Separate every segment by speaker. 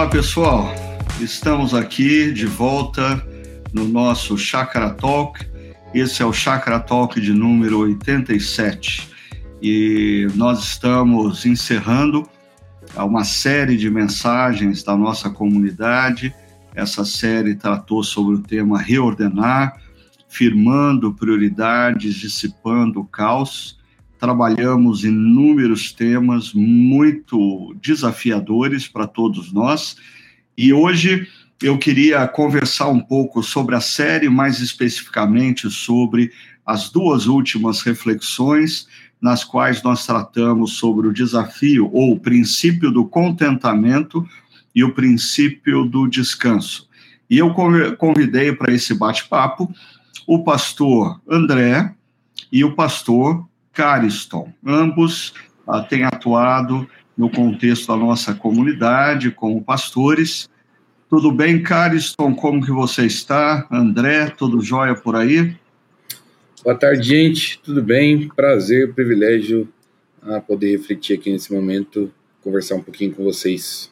Speaker 1: Olá, pessoal. Estamos aqui de volta no nosso Chakra Talk. Esse é o Chakra Talk de número 87. E nós estamos encerrando uma série de mensagens da nossa comunidade. Essa série tratou sobre o tema reordenar, firmando prioridades, dissipando o caos trabalhamos inúmeros temas muito desafiadores para todos nós. E hoje eu queria conversar um pouco sobre a série, mais especificamente sobre as duas últimas reflexões, nas quais nós tratamos sobre o desafio ou o princípio do contentamento e o princípio do descanso. E eu convidei para esse bate-papo o pastor André e o pastor Cariston. Ambos ah, têm atuado no contexto da nossa comunidade como pastores. Tudo bem, Cariston? Como que você está? André, tudo jóia por aí?
Speaker 2: Boa tarde, gente. Tudo bem? Prazer, privilégio a poder refletir aqui nesse momento, conversar um pouquinho com vocês.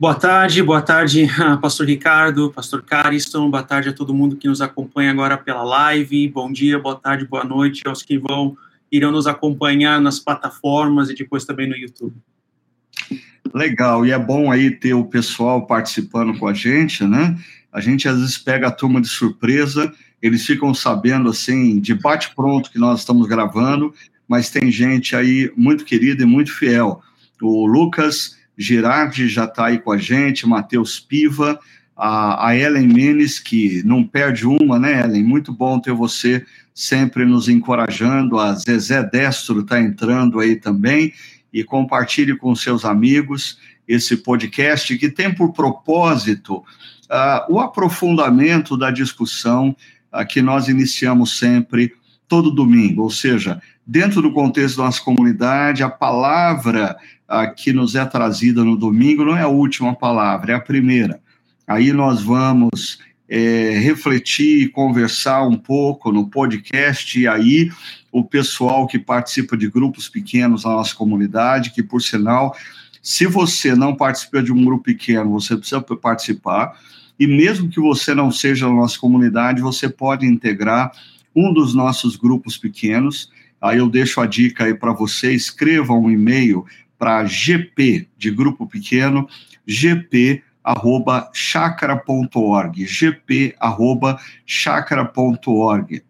Speaker 3: Boa tarde, boa tarde, Pastor Ricardo, Pastor Cariston, boa tarde a todo mundo que nos acompanha agora pela live, bom dia, boa tarde, boa noite aos que vão, irão nos acompanhar nas plataformas e depois também no YouTube.
Speaker 1: Legal, e é bom aí ter o pessoal participando com a gente, né? A gente às vezes pega a turma de surpresa, eles ficam sabendo assim, de bate-pronto que nós estamos gravando, mas tem gente aí muito querida e muito fiel. O Lucas Girardi já está aí com a gente, Matheus Piva, a, a Ellen Menes, que não perde uma, né, Ellen? Muito bom ter você sempre nos encorajando. A Zezé Destro está entrando aí também. E compartilhe com seus amigos esse podcast que tem por propósito uh, o aprofundamento da discussão uh, que nós iniciamos sempre todo domingo, ou seja, dentro do contexto da nossa comunidade, a palavra que nos é trazida no domingo não é a última palavra, é a primeira. Aí nós vamos é, refletir e conversar um pouco no podcast, e aí o pessoal que participa de grupos pequenos na nossa comunidade, que por sinal, se você não participa de um grupo pequeno, você precisa participar, e mesmo que você não seja na nossa comunidade, você pode integrar um dos nossos grupos pequenos. Aí eu deixo a dica aí para você, escreva um e-mail para GP, de grupo pequeno, gp arroba chacra.org, gp arroba chacra.org.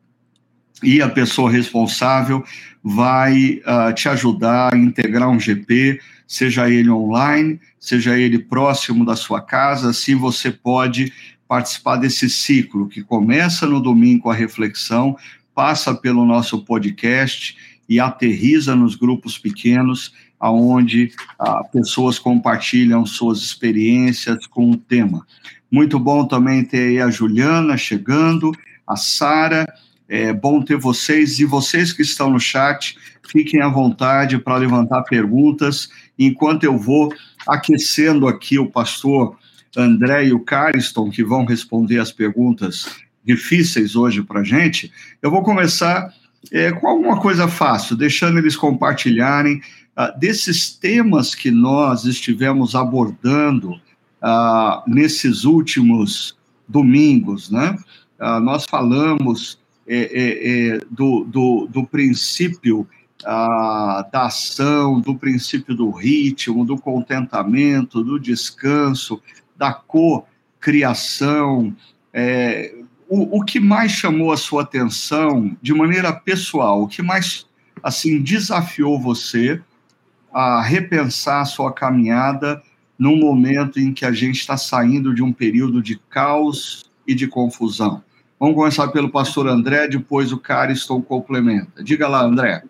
Speaker 1: E a pessoa responsável vai uh, te ajudar a integrar um GP, seja ele online, seja ele próximo da sua casa, assim você pode participar desse ciclo que começa no domingo com a reflexão, passa pelo nosso podcast e aterriza nos grupos pequenos aonde ah, pessoas compartilham suas experiências com o tema. Muito bom também ter a Juliana chegando, a Sara, é bom ter vocês e vocês que estão no chat, fiquem à vontade para levantar perguntas, enquanto eu vou aquecendo aqui o pastor André e o Cariston, que vão responder as perguntas difíceis hoje para a gente, eu vou começar é, com alguma coisa fácil, deixando eles compartilharem desses temas que nós estivemos abordando ah, nesses últimos domingos, né? Ah, nós falamos é, é, é do, do, do, princípio da ação, do princípio do ritmo, do contentamento, do descanso, da co-criação. É, o, o que mais chamou a sua atenção de maneira pessoal, o que mais assim desafiou você a repensar a sua caminhada num momento em que a gente está saindo de um período de caos e de confusão. Vamos começar pelo pastor André, depois o Cariston complementa. Diga lá, André.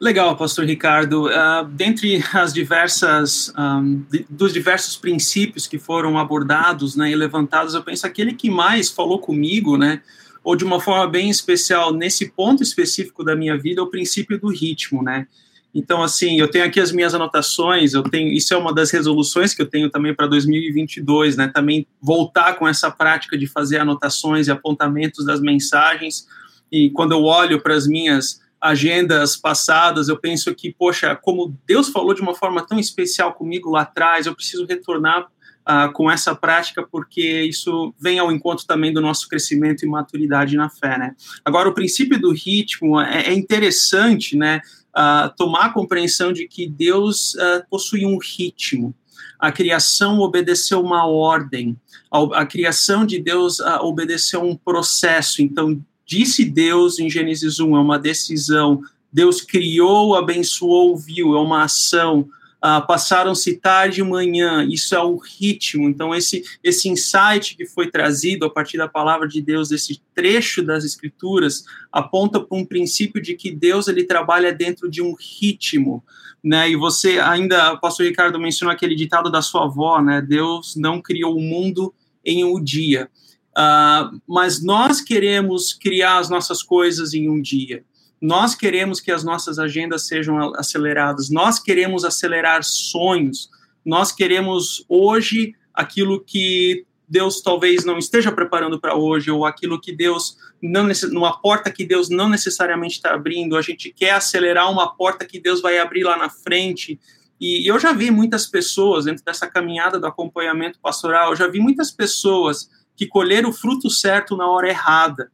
Speaker 3: Legal, pastor Ricardo. Uh, dentre as diversas, um, de, dos diversos princípios que foram abordados né, e levantados, eu penso aquele que mais falou comigo, né, ou de uma forma bem especial, nesse ponto específico da minha vida, é o princípio do ritmo, né? Então, assim, eu tenho aqui as minhas anotações, eu tenho, isso é uma das resoluções que eu tenho também para 2022, né? Também voltar com essa prática de fazer anotações e apontamentos das mensagens. E quando eu olho para as minhas agendas passadas, eu penso que, poxa, como Deus falou de uma forma tão especial comigo lá atrás, eu preciso retornar uh, com essa prática, porque isso vem ao encontro também do nosso crescimento e maturidade na fé, né? Agora, o princípio do ritmo é, é interessante, né? Uh, tomar a compreensão de que Deus uh, possui um ritmo. A criação obedeceu uma ordem. A, a criação de Deus obedeceu um processo. Então, disse Deus em Gênesis 1, é uma decisão. Deus criou, abençoou, viu, é uma ação. Uh, passaram-se tarde e manhã, isso é o ritmo. Então, esse, esse insight que foi trazido a partir da palavra de Deus, desse trecho das Escrituras, aponta para um princípio de que Deus ele trabalha dentro de um ritmo. Né? E você ainda, o pastor Ricardo mencionou aquele ditado da sua avó, né? Deus não criou o mundo em um dia. Uh, mas nós queremos criar as nossas coisas em um dia. Nós queremos que as nossas agendas sejam aceleradas. Nós queremos acelerar sonhos. Nós queremos hoje aquilo que Deus talvez não esteja preparando para hoje, ou aquilo que Deus não numa porta que Deus não necessariamente está abrindo. A gente quer acelerar uma porta que Deus vai abrir lá na frente. E eu já vi muitas pessoas dentro dessa caminhada do acompanhamento pastoral. Eu já vi muitas pessoas que colheram o fruto certo na hora errada.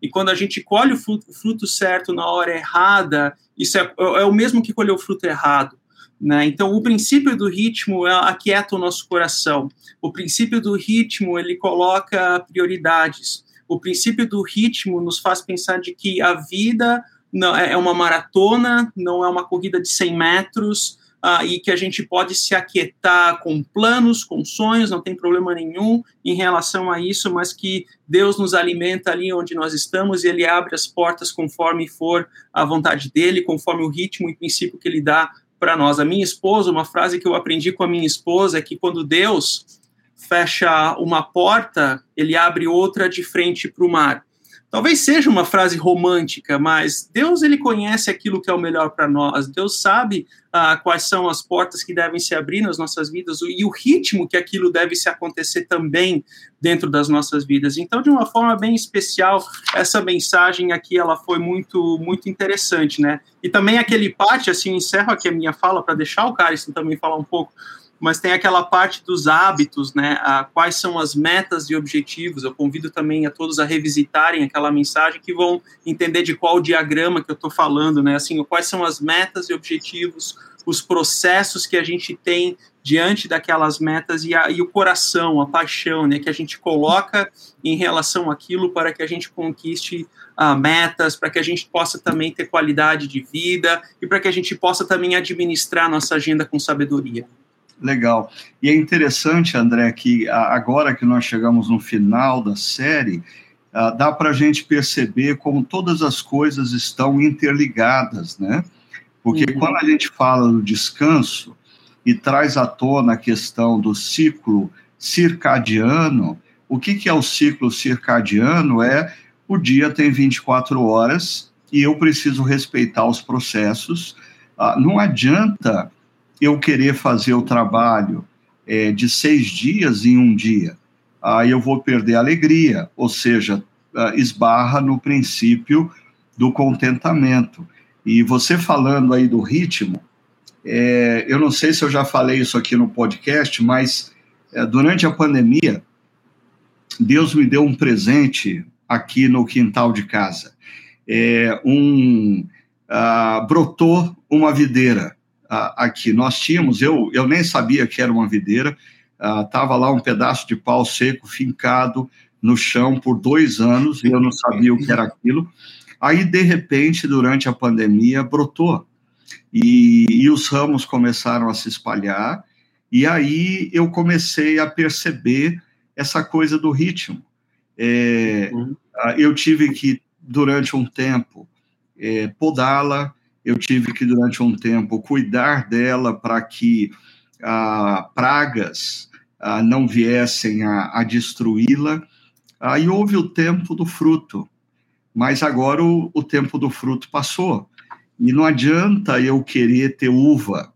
Speaker 3: E quando a gente colhe o fruto, certo na hora errada, isso é, é, o mesmo que colher o fruto errado. Né? Então, o princípio do ritmo é, aquieta o nosso coração. O princípio do ritmo ele coloca prioridades. O princípio do ritmo nos faz pensar de que a vida não é, é uma maratona, não é uma corrida de 100 metros, ah, e que a gente pode se aquietar com planos, com sonhos, não tem problema nenhum em relação a isso, mas que Deus nos alimenta ali onde nós estamos e Ele abre as portas conforme for a vontade dele, conforme o ritmo e princípio que Ele dá para nós. A minha esposa, uma frase que eu aprendi com a minha esposa é que quando Deus fecha uma porta, Ele abre outra de frente para o mar. Talvez seja uma frase romântica, mas Deus ele conhece aquilo que é o melhor para nós. Deus sabe ah, quais são as portas que devem se abrir nas nossas vidas e o ritmo que aquilo deve se acontecer também dentro das nossas vidas. Então, de uma forma bem especial, essa mensagem aqui ela foi muito muito interessante, né? E também aquele parte assim, encerro aqui a minha fala para deixar o Carison também falar um pouco mas tem aquela parte dos hábitos, né? A, quais são as metas e objetivos. Eu convido também a todos a revisitarem aquela mensagem que vão entender de qual diagrama que eu estou falando, né? Assim, quais são as metas e objetivos, os processos que a gente tem diante daquelas metas e, a, e o coração, a paixão, né? Que a gente coloca em relação àquilo para que a gente conquiste uh, metas, para que a gente possa também ter qualidade de vida e para que a gente possa também administrar nossa agenda com sabedoria.
Speaker 1: Legal. E é interessante, André, que agora que nós chegamos no final da série, dá para a gente perceber como todas as coisas estão interligadas, né? Porque uhum. quando a gente fala do descanso e traz à tona a questão do ciclo circadiano, o que, que é o ciclo circadiano? É o dia tem 24 horas e eu preciso respeitar os processos. não adianta eu querer fazer o trabalho é, de seis dias em um dia, aí eu vou perder a alegria, ou seja, esbarra no princípio do contentamento. E você falando aí do ritmo, é, eu não sei se eu já falei isso aqui no podcast, mas é, durante a pandemia, Deus me deu um presente aqui no quintal de casa. É, um, uh, brotou uma videira aqui. Nós tínhamos, eu, eu nem sabia que era uma videira, estava lá um pedaço de pau seco fincado no chão por dois anos e eu não sabia o que era aquilo. Aí, de repente, durante a pandemia, brotou e, e os ramos começaram a se espalhar. E aí eu comecei a perceber essa coisa do ritmo. É, uhum. Eu tive que, durante um tempo, é, podá-la, eu tive que, durante um tempo, cuidar dela para que ah, pragas ah, não viessem a, a destruí-la. Aí houve o tempo do fruto, mas agora o, o tempo do fruto passou. E não adianta eu querer ter uva.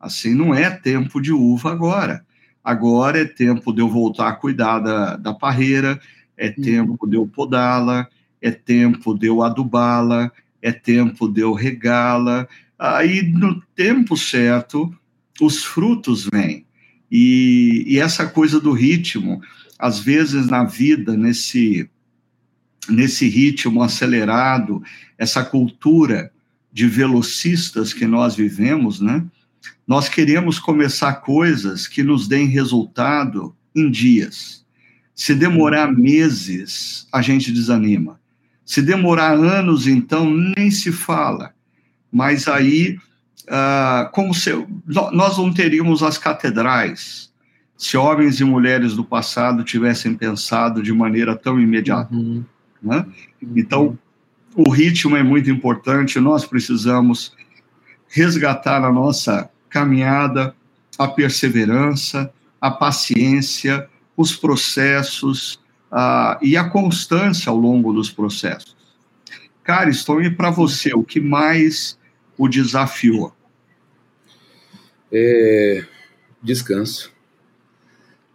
Speaker 1: Assim, não é tempo de uva agora. Agora é tempo de eu voltar a cuidar da, da parreira, é uhum. tempo de eu podá-la, é tempo de eu adubá-la, é tempo de eu regá-la. Aí, no tempo certo, os frutos vêm. E, e essa coisa do ritmo, às vezes na vida, nesse, nesse ritmo acelerado, essa cultura de velocistas que nós vivemos, né? Nós queremos começar coisas que nos deem resultado em dias. Se demorar meses, a gente desanima. Se demorar anos, então, nem se fala. Mas aí, ah, como se, nós não teríamos as catedrais se homens e mulheres do passado tivessem pensado de maneira tão imediata. Uhum. Né? Então, o ritmo é muito importante, nós precisamos resgatar na nossa caminhada a perseverança, a paciência, os processos uh, e a constância ao longo dos processos. Cariston, e para você, o que mais o desafiou?
Speaker 2: É, descanso.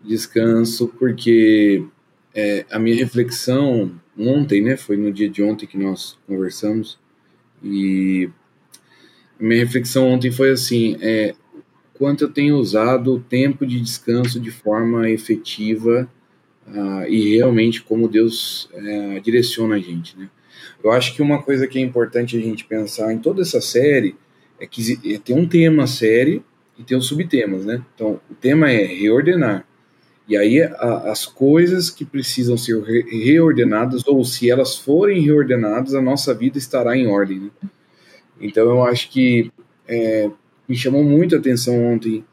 Speaker 2: Descanso, porque é, a minha reflexão ontem, né, foi no dia de ontem que nós conversamos, e minha reflexão ontem foi assim, é, quanto eu tenho usado o tempo de descanso de forma efetiva uh, e realmente como Deus uh, direciona a gente, né? Eu acho que uma coisa que é importante a gente pensar em toda essa série é que é, tem um tema série e tem os subtemas, né? Então, o tema é reordenar. E aí, a, as coisas que precisam ser re reordenadas, ou se elas forem reordenadas, a nossa vida estará em ordem, né? Então, eu acho que é, me chamou muito a atenção ontem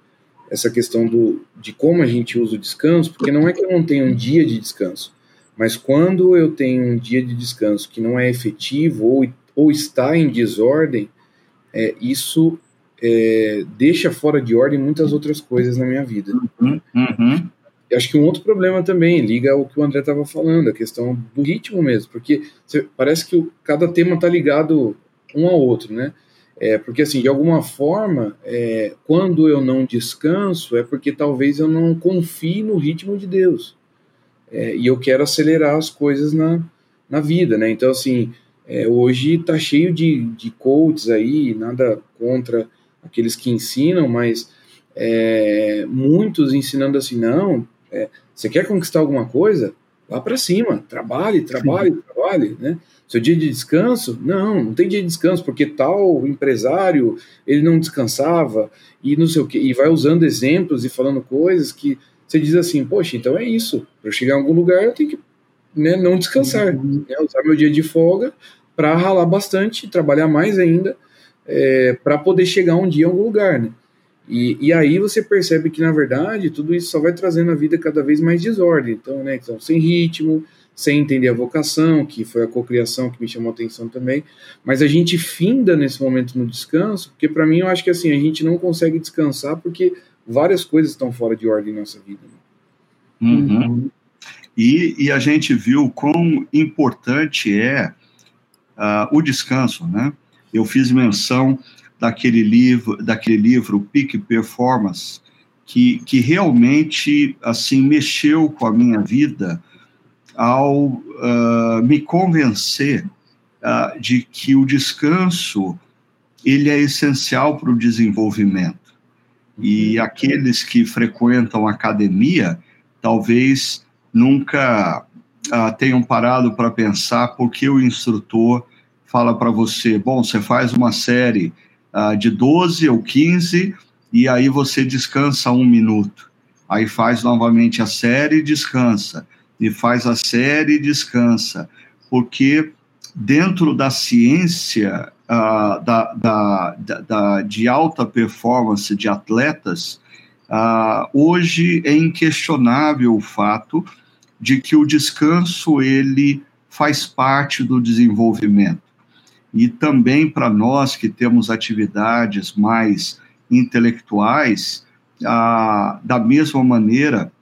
Speaker 2: essa questão do, de como a gente usa o descanso, porque não é que eu não tenha um dia de descanso, mas quando eu tenho um dia de descanso que não é efetivo ou, ou está em desordem, é, isso é, deixa fora de ordem muitas outras coisas na minha vida. Uhum, uhum. Acho que um outro problema também liga ao que o André estava falando, a questão do ritmo mesmo, porque parece que o, cada tema está ligado um ao outro, né? É, porque, assim, de alguma forma, é, quando eu não descanso, é porque talvez eu não confie no ritmo de Deus. É, e eu quero acelerar as coisas na, na vida, né? Então, assim, é, hoje tá cheio de, de coaches aí, nada contra aqueles que ensinam, mas é, muitos ensinando assim, não, é, você quer conquistar alguma coisa? Vá para cima, trabalhe, trabalhe, Sim. trabalhe, né? Seu dia de descanso? Não, não tem dia de descanso, porque tal empresário, ele não descansava, e não sei o quê, e vai usando exemplos e falando coisas que você diz assim, poxa, então é isso, para eu chegar em algum lugar eu tenho que né, não descansar, uhum. né, usar meu dia de folga para ralar bastante, trabalhar mais ainda, é, para poder chegar um dia em algum lugar, né? E, e aí você percebe que, na verdade, tudo isso só vai trazendo a vida cada vez mais desordem. Então, né, então sem ritmo, sem entender a vocação, que foi a cocriação que me chamou a atenção também. Mas a gente finda nesse momento no descanso, porque para mim eu acho que assim, a gente não consegue descansar porque várias coisas estão fora de ordem em nossa vida.
Speaker 1: Né? Uhum. E, e, a gente viu quão importante é uh, o descanso, né? Eu fiz menção daquele livro, daquele livro Peak Performance, que, que realmente assim mexeu com a minha vida ao uh, me convencer uh, de que o descanso ele é essencial para o desenvolvimento. E aqueles que frequentam academia talvez nunca uh, tenham parado para pensar por que o instrutor fala para você, bom, você faz uma série de 12 ou 15 e aí você descansa um minuto. Aí faz novamente a série e descansa e faz a série e descansa, porque dentro da ciência uh, da, da, da, de alta performance de atletas, uh, hoje é inquestionável o fato de que o descanso ele faz parte do desenvolvimento. E também para nós que temos atividades mais intelectuais, ah, da mesma maneira,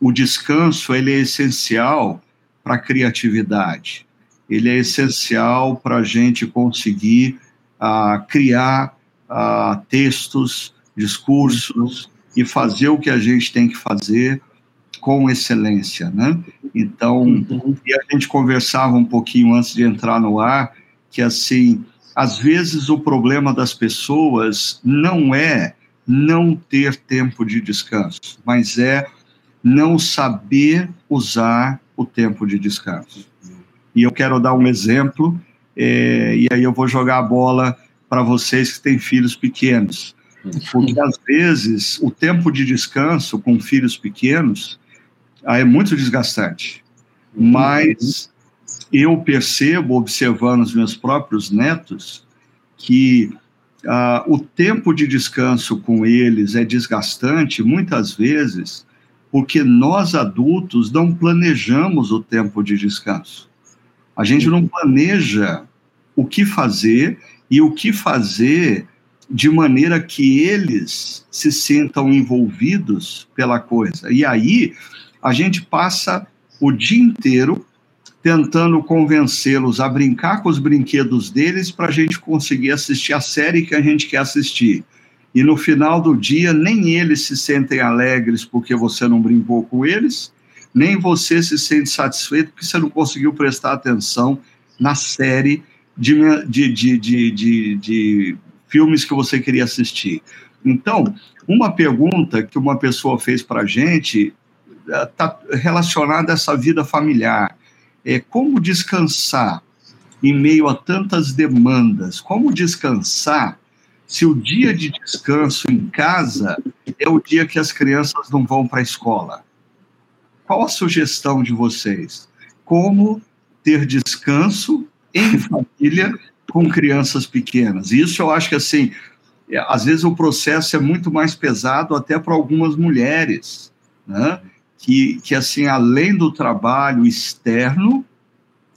Speaker 1: o descanso ele é essencial para a criatividade. Ele é essencial para a gente conseguir uh, criar uh, textos, discursos e fazer o que a gente tem que fazer com excelência, né? Então, uhum. e a gente conversava um pouquinho antes de entrar no ar que assim, às vezes o problema das pessoas não é não ter tempo de descanso, mas é não saber usar o tempo de descanso. E eu quero dar um exemplo, é, e aí eu vou jogar a bola para vocês que têm filhos pequenos. Porque às vezes o tempo de descanso com filhos pequenos é muito desgastante. Mas eu percebo, observando os meus próprios netos, que ah, o tempo de descanso com eles é desgastante muitas vezes porque nós adultos não planejamos o tempo de descanso. A gente não planeja o que fazer e o que fazer de maneira que eles se sintam envolvidos pela coisa. E aí a gente passa o dia inteiro tentando convencê-los a brincar com os brinquedos deles para a gente conseguir assistir a série que a gente quer assistir. E no final do dia, nem eles se sentem alegres porque você não brincou com eles, nem você se sente satisfeito porque você não conseguiu prestar atenção na série de, de, de, de, de filmes que você queria assistir. Então, uma pergunta que uma pessoa fez para a gente está eh, relacionada a essa vida familiar. É como descansar em meio a tantas demandas? Como descansar se o dia de descanso em casa é o dia que as crianças não vão para a escola? Qual a sugestão de vocês? Como ter descanso em família com crianças pequenas. Isso eu acho que, assim, é, às vezes o processo é muito mais pesado até para algumas mulheres, né? Que, que, assim, além do trabalho externo,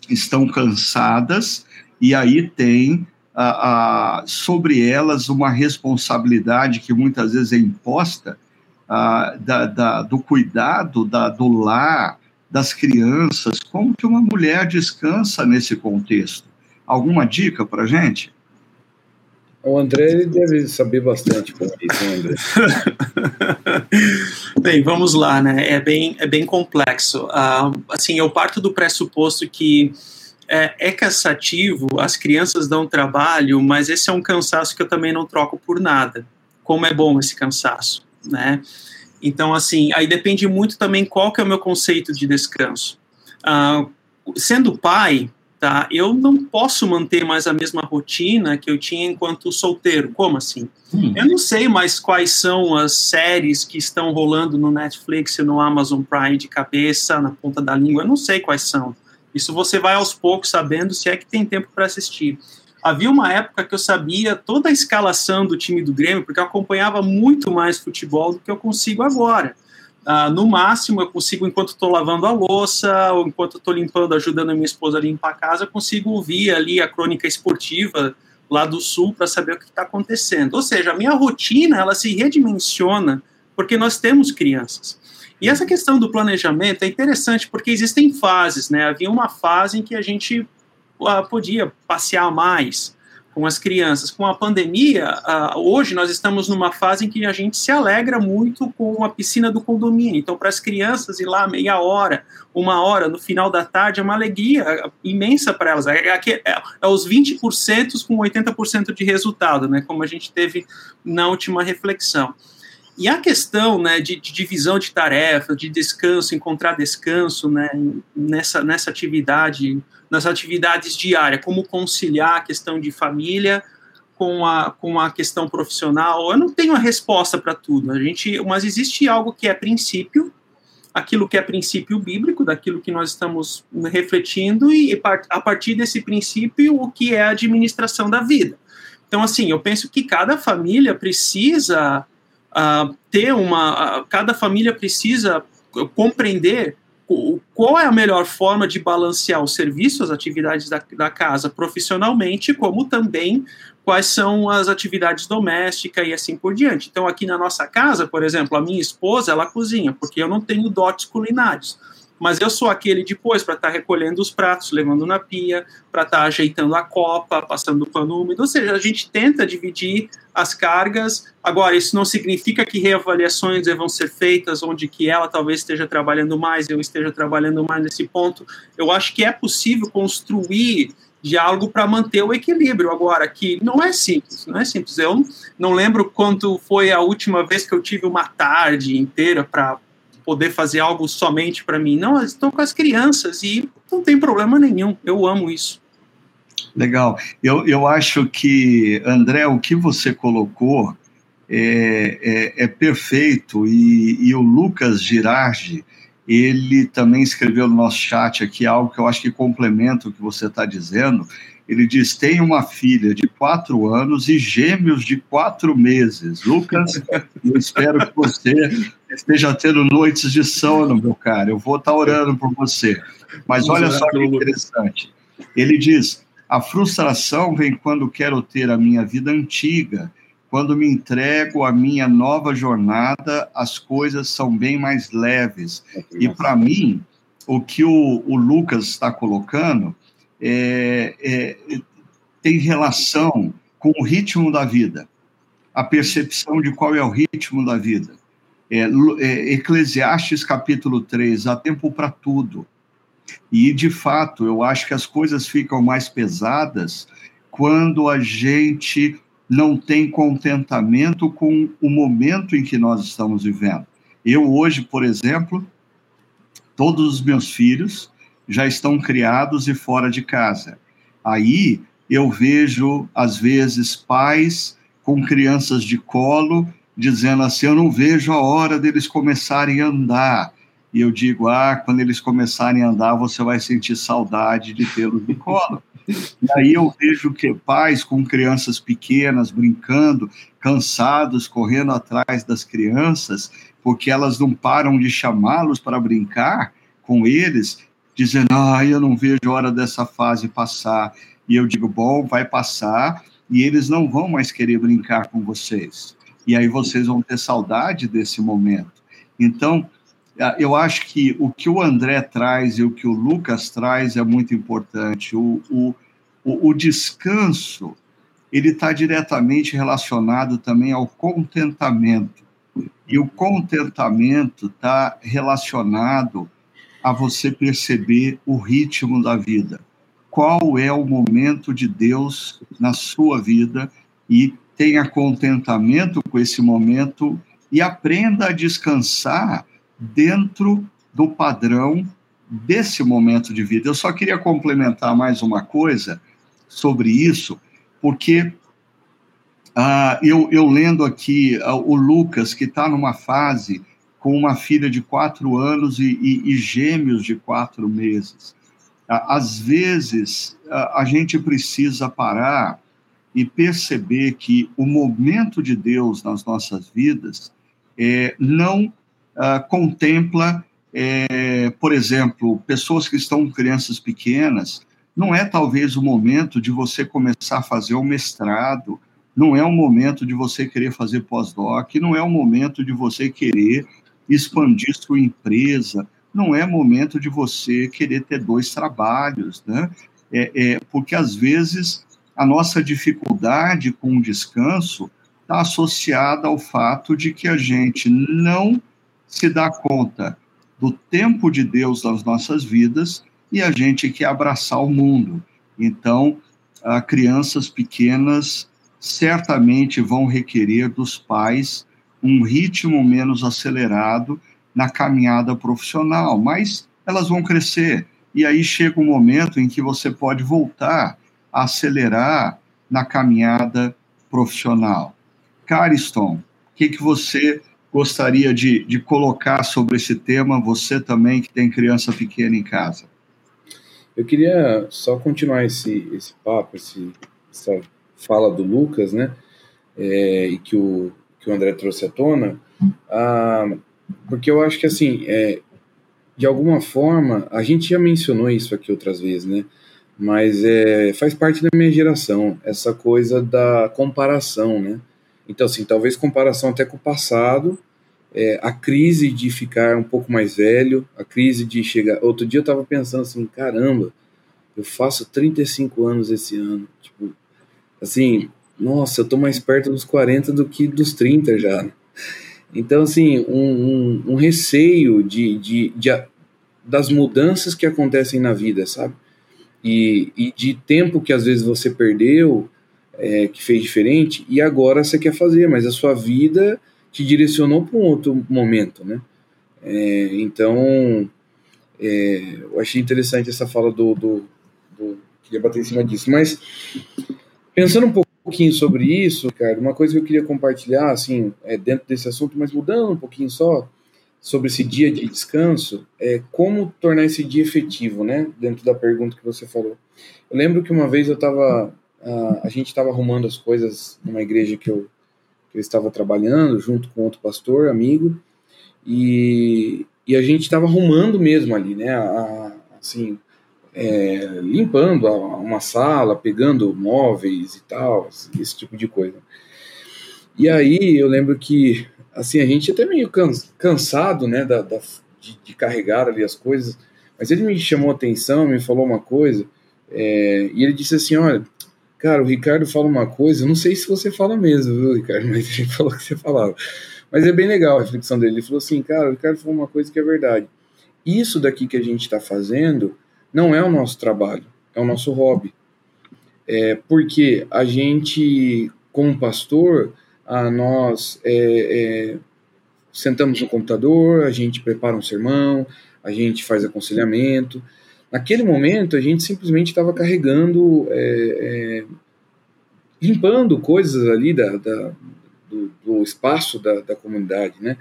Speaker 1: estão cansadas e aí tem a, a, sobre elas uma responsabilidade que muitas vezes é imposta a, da, da, do cuidado da, do lar, das crianças. Como que uma mulher descansa nesse contexto? Alguma dica para gente?
Speaker 2: O André ele deve saber bastante com isso, né, André?
Speaker 3: bem, vamos lá, né? É bem, é bem complexo. Uh, assim, eu parto do pressuposto que é, é, cansativo, as crianças dão trabalho, mas esse é um cansaço que eu também não troco por nada. Como é bom esse cansaço, né? Então, assim, aí depende muito também qual que é o meu conceito de descanso. Uh, sendo pai, tá? Eu não posso manter mais a mesma rotina que eu tinha enquanto solteiro. Como assim? Hum. Eu não sei mais quais são as séries que estão rolando no Netflix e no Amazon Prime de cabeça, na ponta da língua. Eu não sei quais são. Isso você vai aos poucos sabendo se é que tem tempo para assistir. Havia uma época que eu sabia toda a escalação do time do Grêmio, porque eu acompanhava muito mais futebol do que eu consigo agora. Uh, no máximo, eu consigo, enquanto estou lavando a louça, ou enquanto estou limpando, ajudando a minha esposa a limpar a casa, eu consigo ouvir ali a crônica esportiva lá do Sul para saber o que está acontecendo. Ou seja, a minha rotina, ela se redimensiona porque nós temos crianças. E essa questão do planejamento é interessante porque existem fases, né? Havia uma fase em que a gente uh, podia passear mais, com as crianças. Com a pandemia, uh, hoje nós estamos numa fase em que a gente se alegra muito com a piscina do condomínio. Então, para as crianças ir lá meia hora, uma hora, no final da tarde, é uma alegria imensa para elas. É, é, é, é os 20% com 80% de resultado, né, como a gente teve na última reflexão. E a questão né, de, de, divisão de tarefas, de descanso, encontrar descanso né, nessa, nessa atividade, nas atividades diárias, como conciliar a questão de família com a, com a questão profissional. Eu não tenho a resposta para tudo, a gente, mas existe algo que é princípio, aquilo que é princípio bíblico, daquilo que nós estamos refletindo, e a partir desse princípio, o que é a administração da vida. Então, assim, eu penso que cada família precisa uh, ter uma. Uh, cada família precisa compreender qual é a melhor forma de balancear o serviço, as atividades da, da, casa profissionalmente, como também quais são as atividades domésticas e assim por diante. Então, aqui na nossa casa, por exemplo, a minha esposa, ela cozinha, porque eu não tenho dotes culinários mas eu sou aquele depois para estar tá recolhendo os pratos, levando na pia, para estar tá ajeitando a copa, passando o pano úmido. Ou seja, a gente tenta dividir as cargas. Agora, isso não significa que reavaliações vão ser feitas onde que ela talvez esteja trabalhando mais, eu esteja trabalhando mais nesse ponto. Eu acho que é possível construir diálogo para manter o equilíbrio. Agora, que não é simples, não é simples. Eu não lembro quanto foi a última vez que eu tive uma tarde inteira para poder fazer algo somente para mim. Não, estou com as crianças e não tem problema nenhum. Eu amo isso.
Speaker 1: Legal. Eu, eu acho que, André, o que você colocou é, é, é perfeito e, e, o Lucas Girardi, ele também escreveu no nosso chat aqui algo que eu acho que complementa o que você está dizendo. Ele diz: tem uma filha de quatro anos e gêmeos de quatro meses. Lucas, eu espero que você esteja tendo noites de sono, meu cara. Eu vou estar tá orando por você. Mas olha só que interessante. Ele diz: a frustração vem quando quero ter a minha vida antiga quando me entrego à minha nova jornada, as coisas são bem mais leves. E para mim, o que o, o Lucas está colocando é, é, tem relação com o ritmo da vida, a percepção de qual é o ritmo da vida. É, é, Eclesiastes capítulo 3, há tempo para tudo. E, de fato, eu acho que as coisas ficam mais pesadas quando a gente não tem contentamento com o momento em que nós estamos vivendo. Eu hoje, por exemplo, todos os meus filhos já estão criados e fora de casa. Aí eu vejo, às vezes, pais com crianças de colo dizendo assim: Eu não vejo a hora deles começarem a andar. E eu digo: Ah, quando eles começarem a andar, você vai sentir saudade de tê-los de colo. E aí eu vejo que pais com crianças pequenas brincando, cansados, correndo atrás das crianças, porque elas não param de chamá-los para brincar com eles, dizendo: "Ah, eu não vejo a hora dessa fase passar". E eu digo: "Bom, vai passar e eles não vão mais querer brincar com vocês. E aí vocês vão ter saudade desse momento". Então, eu acho que o que o André traz e o que o Lucas traz é muito importante. O, o, o, o descanso ele está diretamente relacionado também ao contentamento. E o contentamento está relacionado a você perceber o ritmo da vida. Qual é o momento de Deus na sua vida e tenha contentamento com esse momento e aprenda a descansar dentro do padrão desse momento de vida. Eu só queria complementar mais uma coisa sobre isso, porque uh, eu, eu lendo aqui uh, o Lucas, que está numa fase com uma filha de quatro anos e, e, e gêmeos de quatro meses. Às vezes, a gente precisa parar e perceber que o momento de Deus nas nossas vidas é, não contempla, é, por exemplo, pessoas que estão com crianças pequenas, não é talvez o momento de você começar a fazer um mestrado, não é o momento de você querer fazer pós-doc, não é o momento de você querer expandir sua empresa, não é momento de você querer ter dois trabalhos, né? É, é, porque às vezes a nossa dificuldade com o descanso está associada ao fato de que a gente não se dá conta do tempo de Deus nas nossas vidas e a gente quer abraçar o mundo. Então, a crianças pequenas certamente vão requerer dos pais um ritmo menos acelerado na caminhada profissional, mas elas vão crescer e aí chega um momento em que você pode voltar a acelerar na caminhada profissional. Cariston, o que, que você gostaria de, de colocar sobre esse tema, você também que tem criança pequena em casa?
Speaker 2: Eu queria só continuar esse, esse papo, esse, essa fala do Lucas, né? É, e que o, que o André trouxe à tona, ah, porque eu acho que, assim, é, de alguma forma, a gente já mencionou isso aqui outras vezes, né? Mas é, faz parte da minha geração, essa coisa da comparação, né? Então, assim, talvez comparação até com o passado, é, a crise de ficar um pouco mais velho, a crise de chegar. Outro dia eu estava pensando assim: caramba, eu faço 35 anos esse ano. Tipo, assim, nossa, eu tô mais perto dos 40 do que dos 30 já. Então, assim, um, um, um receio de, de, de, das mudanças que acontecem na vida, sabe? e, e de tempo que às vezes você perdeu, é, que fez diferente, e agora você quer fazer, mas a sua vida te direcionou para um outro momento, né? É, então, é, eu achei interessante essa fala do, do, do, Queria bater em cima disso, mas pensando um pouquinho sobre isso, cara, uma coisa que eu queria compartilhar, assim, é dentro desse assunto, mas mudando um pouquinho só, sobre esse dia de descanso, é como tornar esse dia efetivo, né? Dentro da pergunta que você falou. Eu lembro que uma vez eu estava, a, a gente estava arrumando as coisas numa igreja que eu, que eu estava trabalhando, junto com outro pastor, amigo, e, e a gente estava arrumando mesmo ali, né? A, assim, é, limpando uma sala, pegando móveis e tal, esse tipo de coisa. E aí eu lembro que assim, a gente até meio cansado, né, da, da de, de, carregar ali as coisas, mas ele me chamou a atenção, me falou uma coisa, é, e ele disse assim, olha, cara, o Ricardo fala uma coisa, não sei se você fala mesmo, viu, Ricardo, mas ele falou que você falava. Mas é bem legal a reflexão dele, ele falou assim, cara, o Ricardo falou uma coisa que é verdade. Isso daqui que a gente está fazendo não é o nosso trabalho, é o nosso hobby. É, porque a gente, como pastor, a nós é, é, sentamos no computador, a gente prepara um sermão, a gente faz aconselhamento. Naquele momento, a gente simplesmente estava carregando, é, é, limpando coisas ali da, da do, do, espaço da, da comunidade, né?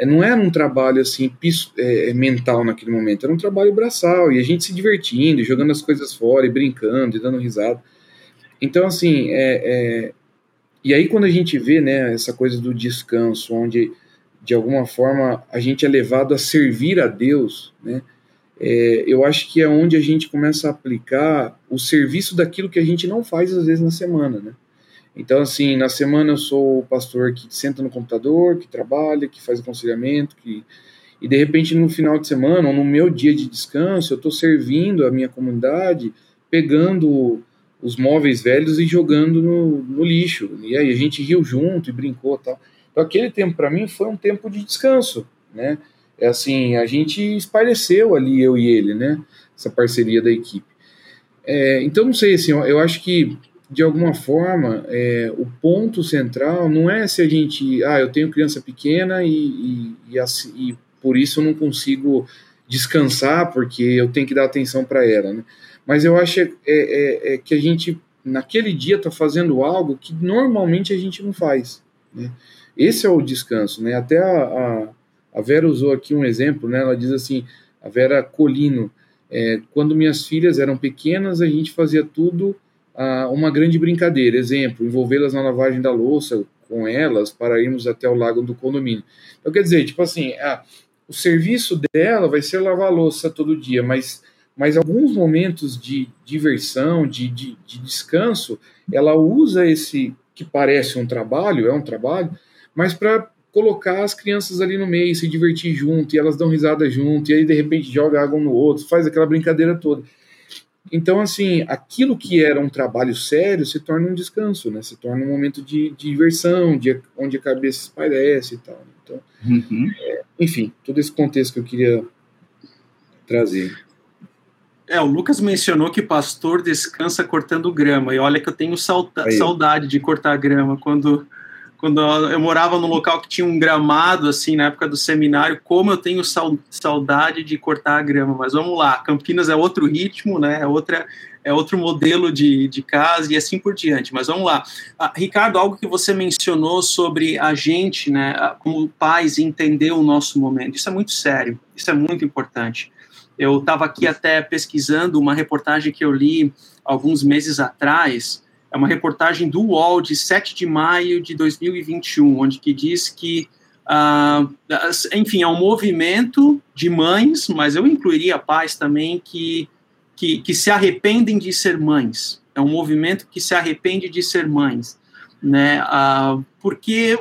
Speaker 2: É, não era um trabalho assim é, mental naquele momento, era um trabalho braçal e a gente se divertindo, jogando as coisas fora e brincando e dando risada. Então, assim, é, é, e aí quando a gente vê, né, essa coisa do descanso, onde de alguma forma a gente é levado a servir a Deus, né, é, eu acho que é onde a gente começa a aplicar o serviço daquilo que a gente não faz às vezes na semana, né. Então, assim, na semana eu sou o pastor que senta no computador, que trabalha, que faz aconselhamento, que e de repente no final de semana ou no meu dia de descanso eu estou servindo a minha comunidade, pegando os móveis velhos e jogando no, no, lixo. E aí a gente riu junto e brincou tal. Então aquele tempo para mim foi um tempo de descanso, né? É assim, a gente espalheceu ali, eu e ele, né? Essa parceria da equipe. É, então não sei, assim, eu, eu acho que de alguma forma é, o ponto central não é se a gente, ah, eu tenho criança pequena e, e, e, assim, e por isso eu não consigo descansar porque eu tenho que dar atenção para ela, né? Mas eu acho é, é, é que a gente, naquele dia, está fazendo algo que normalmente a gente não faz. Né? Esse é o descanso. Né? Até a, a, a, Vera usou aqui um exemplo, né? ela diz assim, a Vera Colino, é, quando minhas filhas eram pequenas, a gente fazia tudo uma grande brincadeira. Exemplo, envolvê-las na lavagem da louça com elas para irmos até o lago do condomínio. Então, quer dizer, tipo assim, o serviço dela vai ser lavar louça todo dia, mas mas alguns momentos de diversão, de, de, de descanso, ela usa esse que parece um trabalho, é um trabalho, mas para colocar as crianças ali no meio, se divertir junto, e elas dão risada junto, e aí de repente joga água no outro, faz aquela brincadeira toda. Então, assim, aquilo que era um trabalho sério se torna um descanso, né? Se torna um momento de, de diversão, de, onde a cabeça esparece e tal. Então, uhum. é, enfim, todo esse contexto que eu queria trazer.
Speaker 3: É, o Lucas mencionou que pastor descansa cortando grama. E olha que eu tenho saudade de cortar grama. Quando, quando eu morava num local que tinha um gramado, assim, na época do seminário, como eu tenho saudade de cortar a grama. Mas vamos lá, Campinas é outro ritmo, né? É, outra, é outro modelo de, de casa e assim por diante. Mas vamos lá. Ah, Ricardo, algo que você mencionou sobre a gente, né, como pais, entender o nosso momento. Isso é muito sério, isso é muito importante. Eu estava aqui até pesquisando uma reportagem que eu li alguns meses atrás, é uma reportagem do UOL de 7 de maio de 2021, onde que diz que, uh, enfim, é um movimento de mães, mas eu incluiria pais também, que, que, que se arrependem de ser mães. É um movimento que se arrepende de ser mães, né? Uh, porque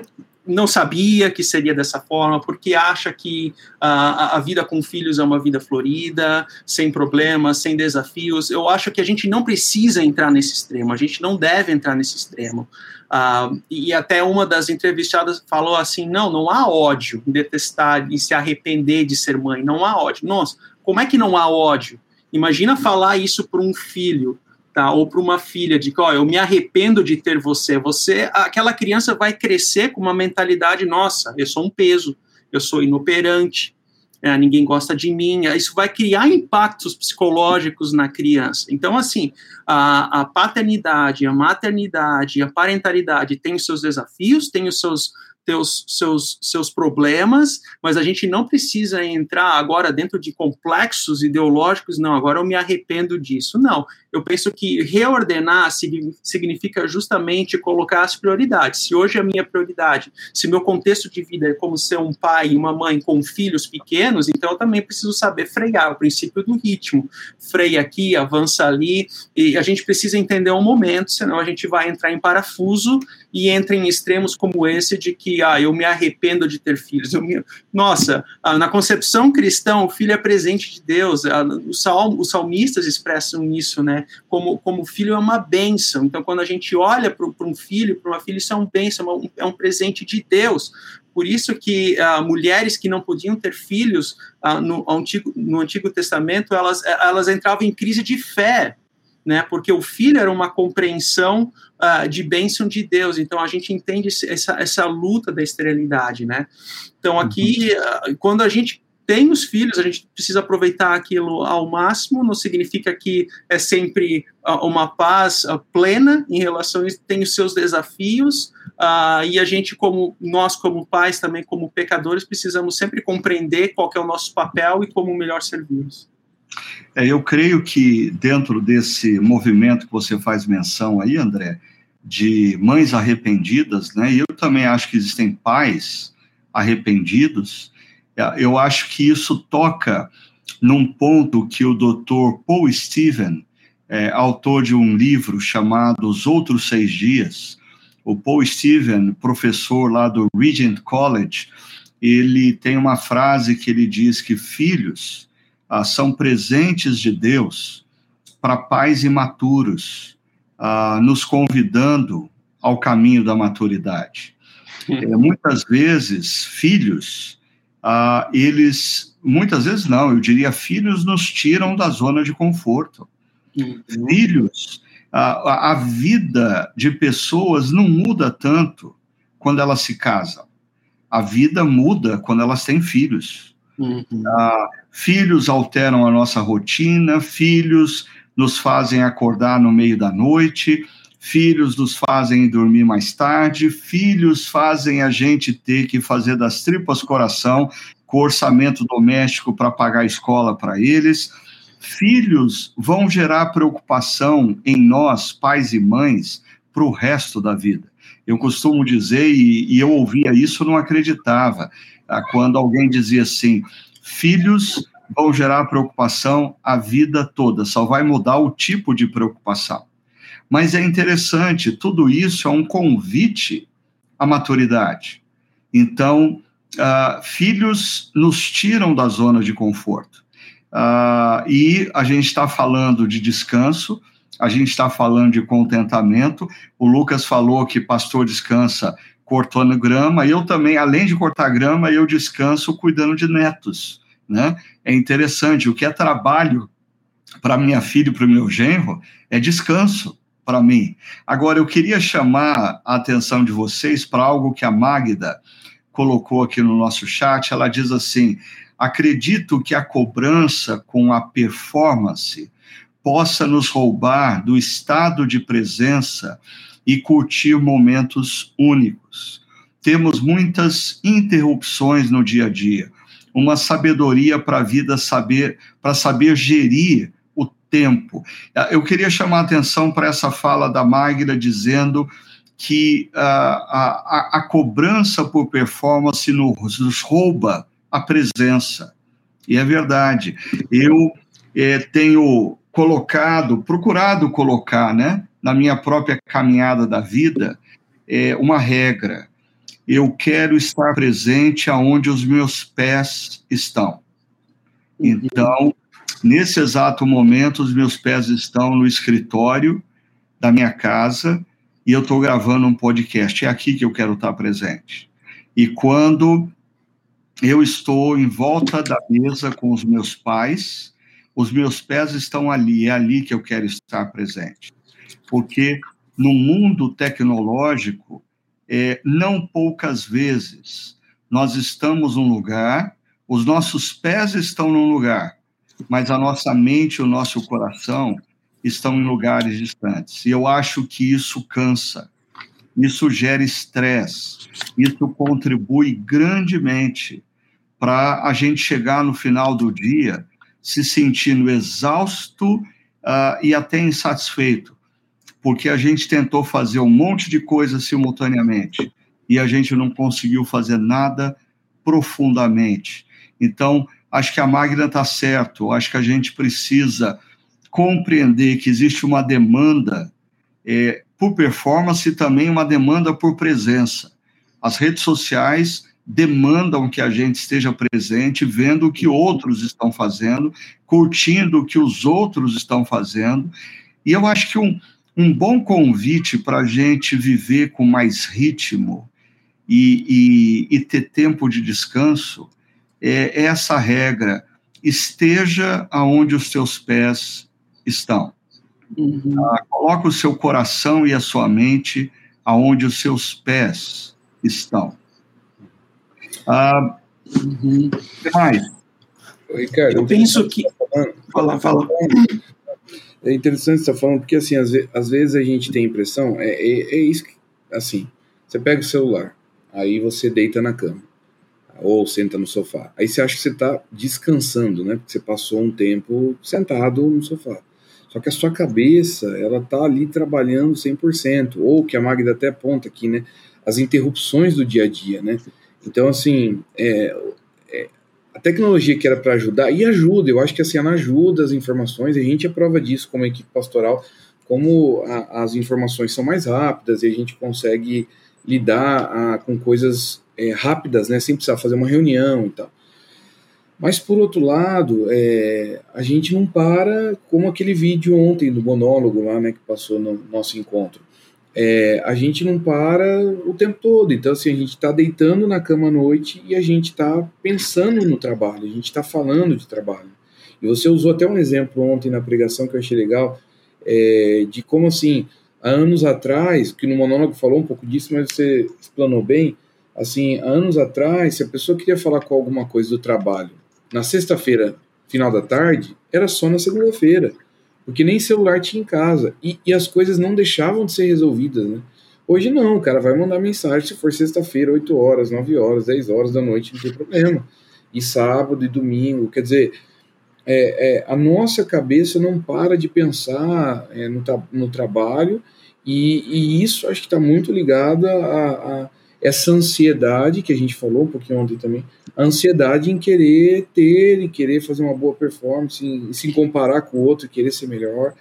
Speaker 3: não sabia que seria dessa forma, porque acha que a, a vida com filhos é uma vida florida, sem problemas, sem desafios. Eu acho que a gente não precisa entrar nesse extremo, a gente não deve entrar nesse extremo. Uh, e até uma das entrevistadas falou assim: não, não há ódio em detestar e se arrepender de ser mãe, não há ódio. Nossa, como é que não há ódio Imagina falar isso para um filho, tá? Ou para uma filha de que, ó, eu me arrependo de ter você. Você, aquela criança vai crescer com uma mentalidade, nossa, eu sou um peso, eu sou inoperante, é, ninguém gosta de mim. Isso vai criar impactos psicológicos na criança. Então, assim, a, a paternidade, a maternidade, a parentalidade tem os seus desafios, tem os seus seus, seus, seus problemas, mas a gente não precisa entrar agora dentro de complexos ideológicos, não, agora eu me arrependo disso. Não, eu penso que reordenar significa justamente colocar as prioridades. Se hoje a minha prioridade, se meu contexto de vida é como ser um pai e uma mãe com filhos pequenos, então eu também preciso saber frear, o princípio do ritmo. Freia aqui, avança ali, e a gente precisa entender o momento, senão a gente vai entrar em parafuso e entra em extremos como esse de que ah, eu me arrependo de ter filhos. Me... Nossa, ah, na concepção cristã, o filho é presente de Deus. Ah, os salmistas expressam isso, né? Como, como filho é uma bênção. Então, quando a gente olha para um filho, para uma filha, isso é uma bênção, é um presente de Deus. Por isso que uh, mulheres que não podiam ter filhos uh, no, Antigo, no Antigo Testamento, elas, elas entravam em crise de fé, né? Porque o filho era uma compreensão uh, de bênção de Deus. Então a gente entende essa, essa luta da esterilidade, né? Então aqui, uh, quando a gente tem os filhos, a gente precisa aproveitar aquilo ao máximo, não significa que é sempre uh, uma paz plena em relação tem os seus desafios, e a gente, como nós, como pais, também como pecadores, precisamos sempre compreender qual é o nosso papel e como melhor servi-los.
Speaker 1: É, eu creio que dentro desse movimento que você faz menção aí, André, de mães arrependidas, né? Eu também acho que existem pais arrependidos. É, eu acho que isso toca num ponto que o Dr. Paul Steven, é, autor de um livro chamado Os Outros Seis Dias, o Paul Steven, professor lá do Regent College, ele tem uma frase que ele diz que filhos ah, são presentes de Deus para pais imaturos, ah, nos convidando ao caminho da maturidade. É, muitas vezes, filhos, ah, eles, muitas vezes não, eu diria, filhos nos tiram da zona de conforto. Uhum. Filhos, a, a vida de pessoas não muda tanto quando elas se casam. A vida muda quando elas têm filhos. Uhum. Ah, filhos alteram a nossa rotina, filhos nos fazem acordar no meio da noite, filhos nos fazem dormir mais tarde, filhos fazem a gente ter que fazer das tripas coração com orçamento doméstico para pagar a escola para eles. Filhos vão gerar preocupação em nós, pais e mães, para o resto da vida. Eu costumo dizer, e, e eu ouvia isso, não acreditava quando alguém dizia assim: filhos vão gerar preocupação a vida toda, só vai mudar o tipo de preocupação. Mas é interessante, tudo isso é um convite à maturidade. Então, uh, filhos nos tiram da zona de conforto. Uh, e a gente está falando de descanso, a gente está falando de contentamento. O Lucas falou que pastor descansa cortando grama, eu também, além de cortar grama, eu descanso cuidando de netos, né? É interessante, o que é trabalho para minha filha e para o meu genro é descanso para mim. Agora, eu queria chamar a atenção de vocês para algo que a Magda colocou aqui no nosso chat. Ela diz assim: acredito que a cobrança com a performance possa nos roubar do estado de presença e curtir momentos únicos. Temos muitas interrupções no dia a dia, uma sabedoria para a vida saber, para saber gerir tempo. Eu queria chamar a atenção para essa fala da Magda dizendo que uh, a, a, cobrança por performance nos, nos rouba a presença. E é verdade. Eu eh, tenho colocado, procurado colocar, né, na minha própria caminhada da vida, é uma regra. Eu quero estar presente aonde os meus pés estão. Então, nesse exato momento, os meus pés estão no escritório da minha casa e eu estou gravando um podcast. É aqui que eu quero estar presente. E quando eu estou em volta da mesa com os meus pais, os meus pés estão ali, é ali que eu quero estar presente. Porque no mundo tecnológico, é, não poucas vezes nós estamos num lugar, os nossos pés estão num lugar, mas a nossa mente, o nosso coração estão em lugares distantes. E eu acho que isso cansa, isso gera estresse, isso contribui grandemente para a gente chegar no final do dia se sentindo exausto uh, e até insatisfeito, porque a gente tentou fazer um monte de coisas simultaneamente e a gente não conseguiu fazer nada profundamente. Então, acho que a Magna está certo, acho que a gente precisa compreender que existe uma demanda é, por performance e também uma demanda por presença. As redes sociais demandam que a gente esteja presente, vendo o que outros estão fazendo, curtindo o que os outros estão fazendo. E eu acho que um, um bom convite para a gente viver com mais ritmo e, e, e ter tempo de descanso é, essa regra: esteja aonde os seus pés estão. Uhum. Ah, coloque o seu coração e a sua mente aonde os seus pés estão. Ah, uhum. mais?
Speaker 2: Ricardo,
Speaker 3: eu penso que.
Speaker 2: Fala, fala. É interessante você estar falando, porque assim, às, às vezes a gente tem a impressão, é, é, é isso que, assim, você pega o celular, aí você deita na cama, ou senta no sofá, aí você acha que você está descansando, né, porque você passou um tempo sentado no sofá. Só que a sua cabeça, ela tá ali trabalhando 100%, ou que a Magda até aponta aqui, né, as interrupções do dia a dia, né? Então, assim, é, é, a tecnologia que era para ajudar, e ajuda, eu acho que assim, ela ajuda as informações, e a gente é prova disso como equipe pastoral, como a, as informações são mais rápidas e a gente consegue lidar a, com coisas é, rápidas, né, sem precisar fazer uma reunião e tal. Mas, por outro lado, é, a gente não para, como aquele vídeo ontem do monólogo lá, né, que passou no nosso encontro. É, a gente não para o tempo todo. Então, assim, a gente está deitando na cama à noite e a gente está pensando no trabalho, a gente está falando de trabalho. E você usou até um exemplo ontem na pregação que eu achei legal, é, de como, assim, há anos atrás, que no monólogo falou um pouco disso, mas você explanou bem, assim, anos atrás, se a pessoa queria falar com alguma coisa do trabalho, na sexta-feira, final da tarde, era só na segunda-feira, porque nem celular tinha em casa e, e, as coisas não deixavam de ser resolvidas, né? Hoje não, o cara vai mandar mensagem se for sexta-feira, 8 horas, 9 horas, 10 horas da noite, não tem problema. E sábado e domingo, quer dizer, é, é, a nossa cabeça não para de pensar é, no, no, trabalho e, e, isso acho que está muito ligado a, a essa ansiedade que a gente falou um pouquinho ontem também, a ansiedade em querer ter e querer fazer uma boa performance, em, em se comparar com o outro, querer ser melhor.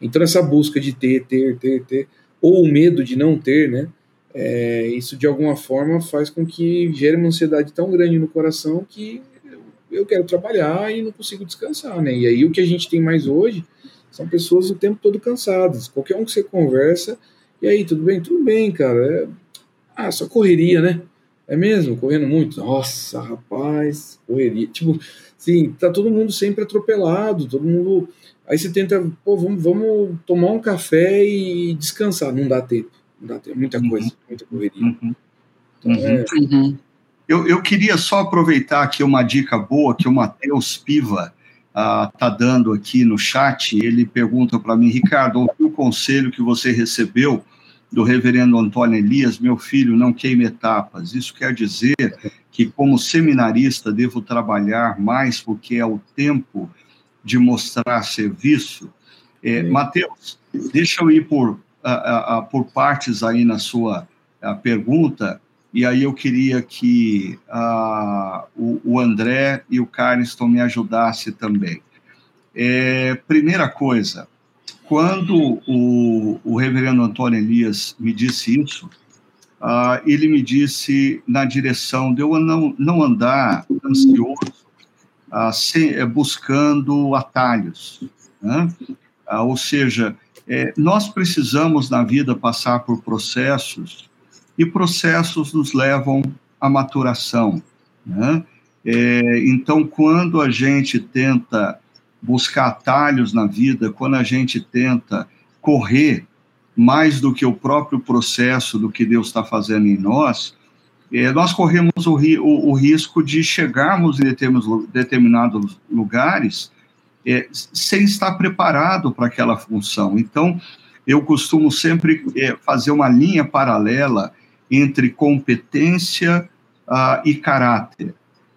Speaker 2: Então essa busca de ter, ter, ter, ter, ou o medo de não ter, né? É, isso de alguma forma faz com que gere uma ansiedade tão grande no coração que eu quero trabalhar e não consigo descansar, né? E aí o que a gente tem mais hoje são pessoas o tempo todo cansadas. Qualquer um que você conversa, e aí, tudo bem? Tudo bem, cara. É, ah, só correria, né? É mesmo? Correndo muito? Nossa, rapaz, correria. Tipo, sim, tá todo mundo sempre atropelado, todo mundo. Aí você tenta, pô, vamos, vamos tomar um café e descansar. Não dá tempo. Não dá tempo. Muita coisa, uhum. muita correria. Uhum.
Speaker 1: Então, é... uhum. eu, eu queria só aproveitar aqui uma dica boa que o Matheus Piva está ah, uh, dando aqui no chat. Ele pergunta para mim, Ricardo, o conselho que você recebeu do reverendo Antônio Elias, meu filho, não queime etapas. Isso quer dizer que, como seminarista, devo trabalhar mais porque é o tempo de mostrar serviço. É, Mateus, deixa eu ir por, a, a, por partes aí na sua pergunta, e aí eu queria que o, o, André e o Carliston me ajudassem também. É, primeira coisa, quando o, o reverendo Antônio Elias me disse isso, uh, ele me disse na direção de eu não, não andar ansioso, uh, se, uh, buscando atalhos. Né? Ah, ou seja, é, nós precisamos na vida passar por processos e processos nos levam à maturação. Né? É, então, quando a gente tenta buscar atalhos na vida, quando a gente tenta correr mais do que o próprio processo do que Deus está fazendo em nós, é, nós corremos o, o, o, risco de chegarmos em determinados lugares é, sem estar preparado para aquela função. Então, eu costumo sempre é, fazer uma linha paralela entre competência uh, e caráter.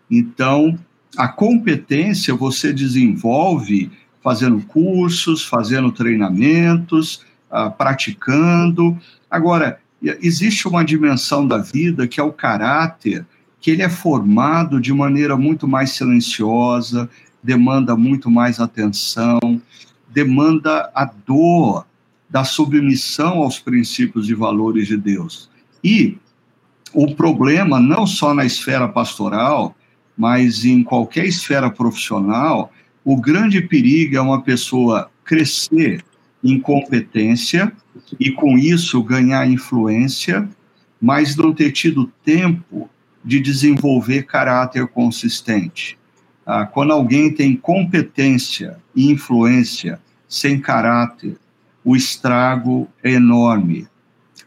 Speaker 1: Então, a competência você desenvolve fazendo cursos, fazendo treinamentos, uh, praticando. Agora, existe uma dimensão da vida que é o caráter, que ele é formado de maneira muito mais silenciosa, demanda muito mais atenção, demanda a dor da submissão aos princípios e valores de Deus. E o problema, não só na esfera pastoral, mas em qualquer esfera profissional, o grande perigo é uma pessoa crescer em competência e, com isso, ganhar influência, mas não ter tido tempo de desenvolver caráter consistente. Ah, quando alguém tem competência e influência sem caráter, o estrago é enorme,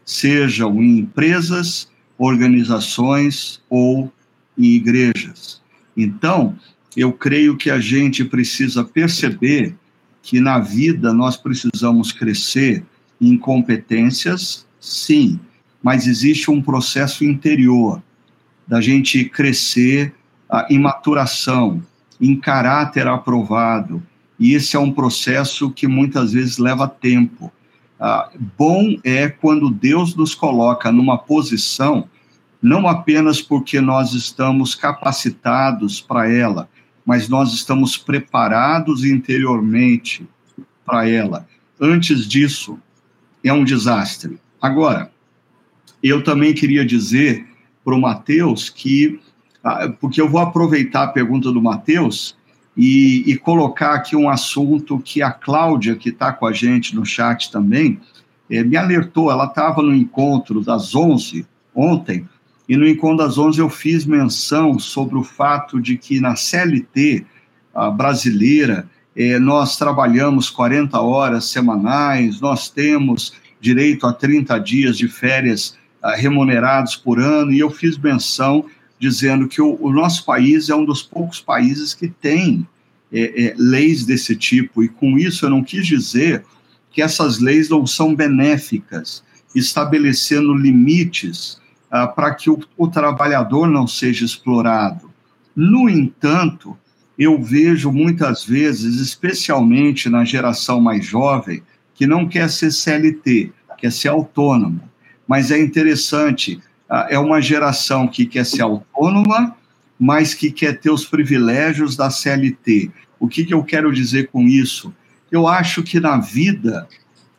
Speaker 1: sejam em empresas, organizações ou em igrejas. Então, eu creio que a gente precisa perceber que na vida nós precisamos crescer em competências, sim, mas existe um processo interior da gente crescer uh, em maturação, em caráter aprovado, e esse é um processo que muitas vezes leva tempo. Uh, bom é quando Deus nos coloca numa posição, não apenas porque nós estamos capacitados para ela, mas nós estamos preparados interiormente para ela. Antes disso, é um desastre. Agora, eu também queria dizer para o Mateus que, ah, porque eu vou aproveitar a pergunta do Mateus e, e, colocar aqui um assunto que a Cláudia, que está com a gente no chat também, é, me alertou. Ela estava no encontro das 11 ontem, e no encontro das 11 eu fiz menção sobre o fato de que na CLT brasileira é, nós trabalhamos 40 horas semanais, nós temos direito a 30 dias de férias ah, remunerados por ano, e eu fiz menção dizendo que o, o, nosso país é um dos poucos países que tem é, é, leis desse tipo, e com isso eu não quis dizer que essas leis não são benéficas, estabelecendo limites ah, para que o, o trabalhador não seja explorado. No entanto, eu vejo muitas vezes, especialmente na geração mais jovem, que não quer ser CLT, quer ser autônomo. Mas é interessante, ah, é uma geração que quer ser autônoma, mas que quer ter os privilégios da CLT. O que, que eu quero dizer com isso? Eu acho que na vida,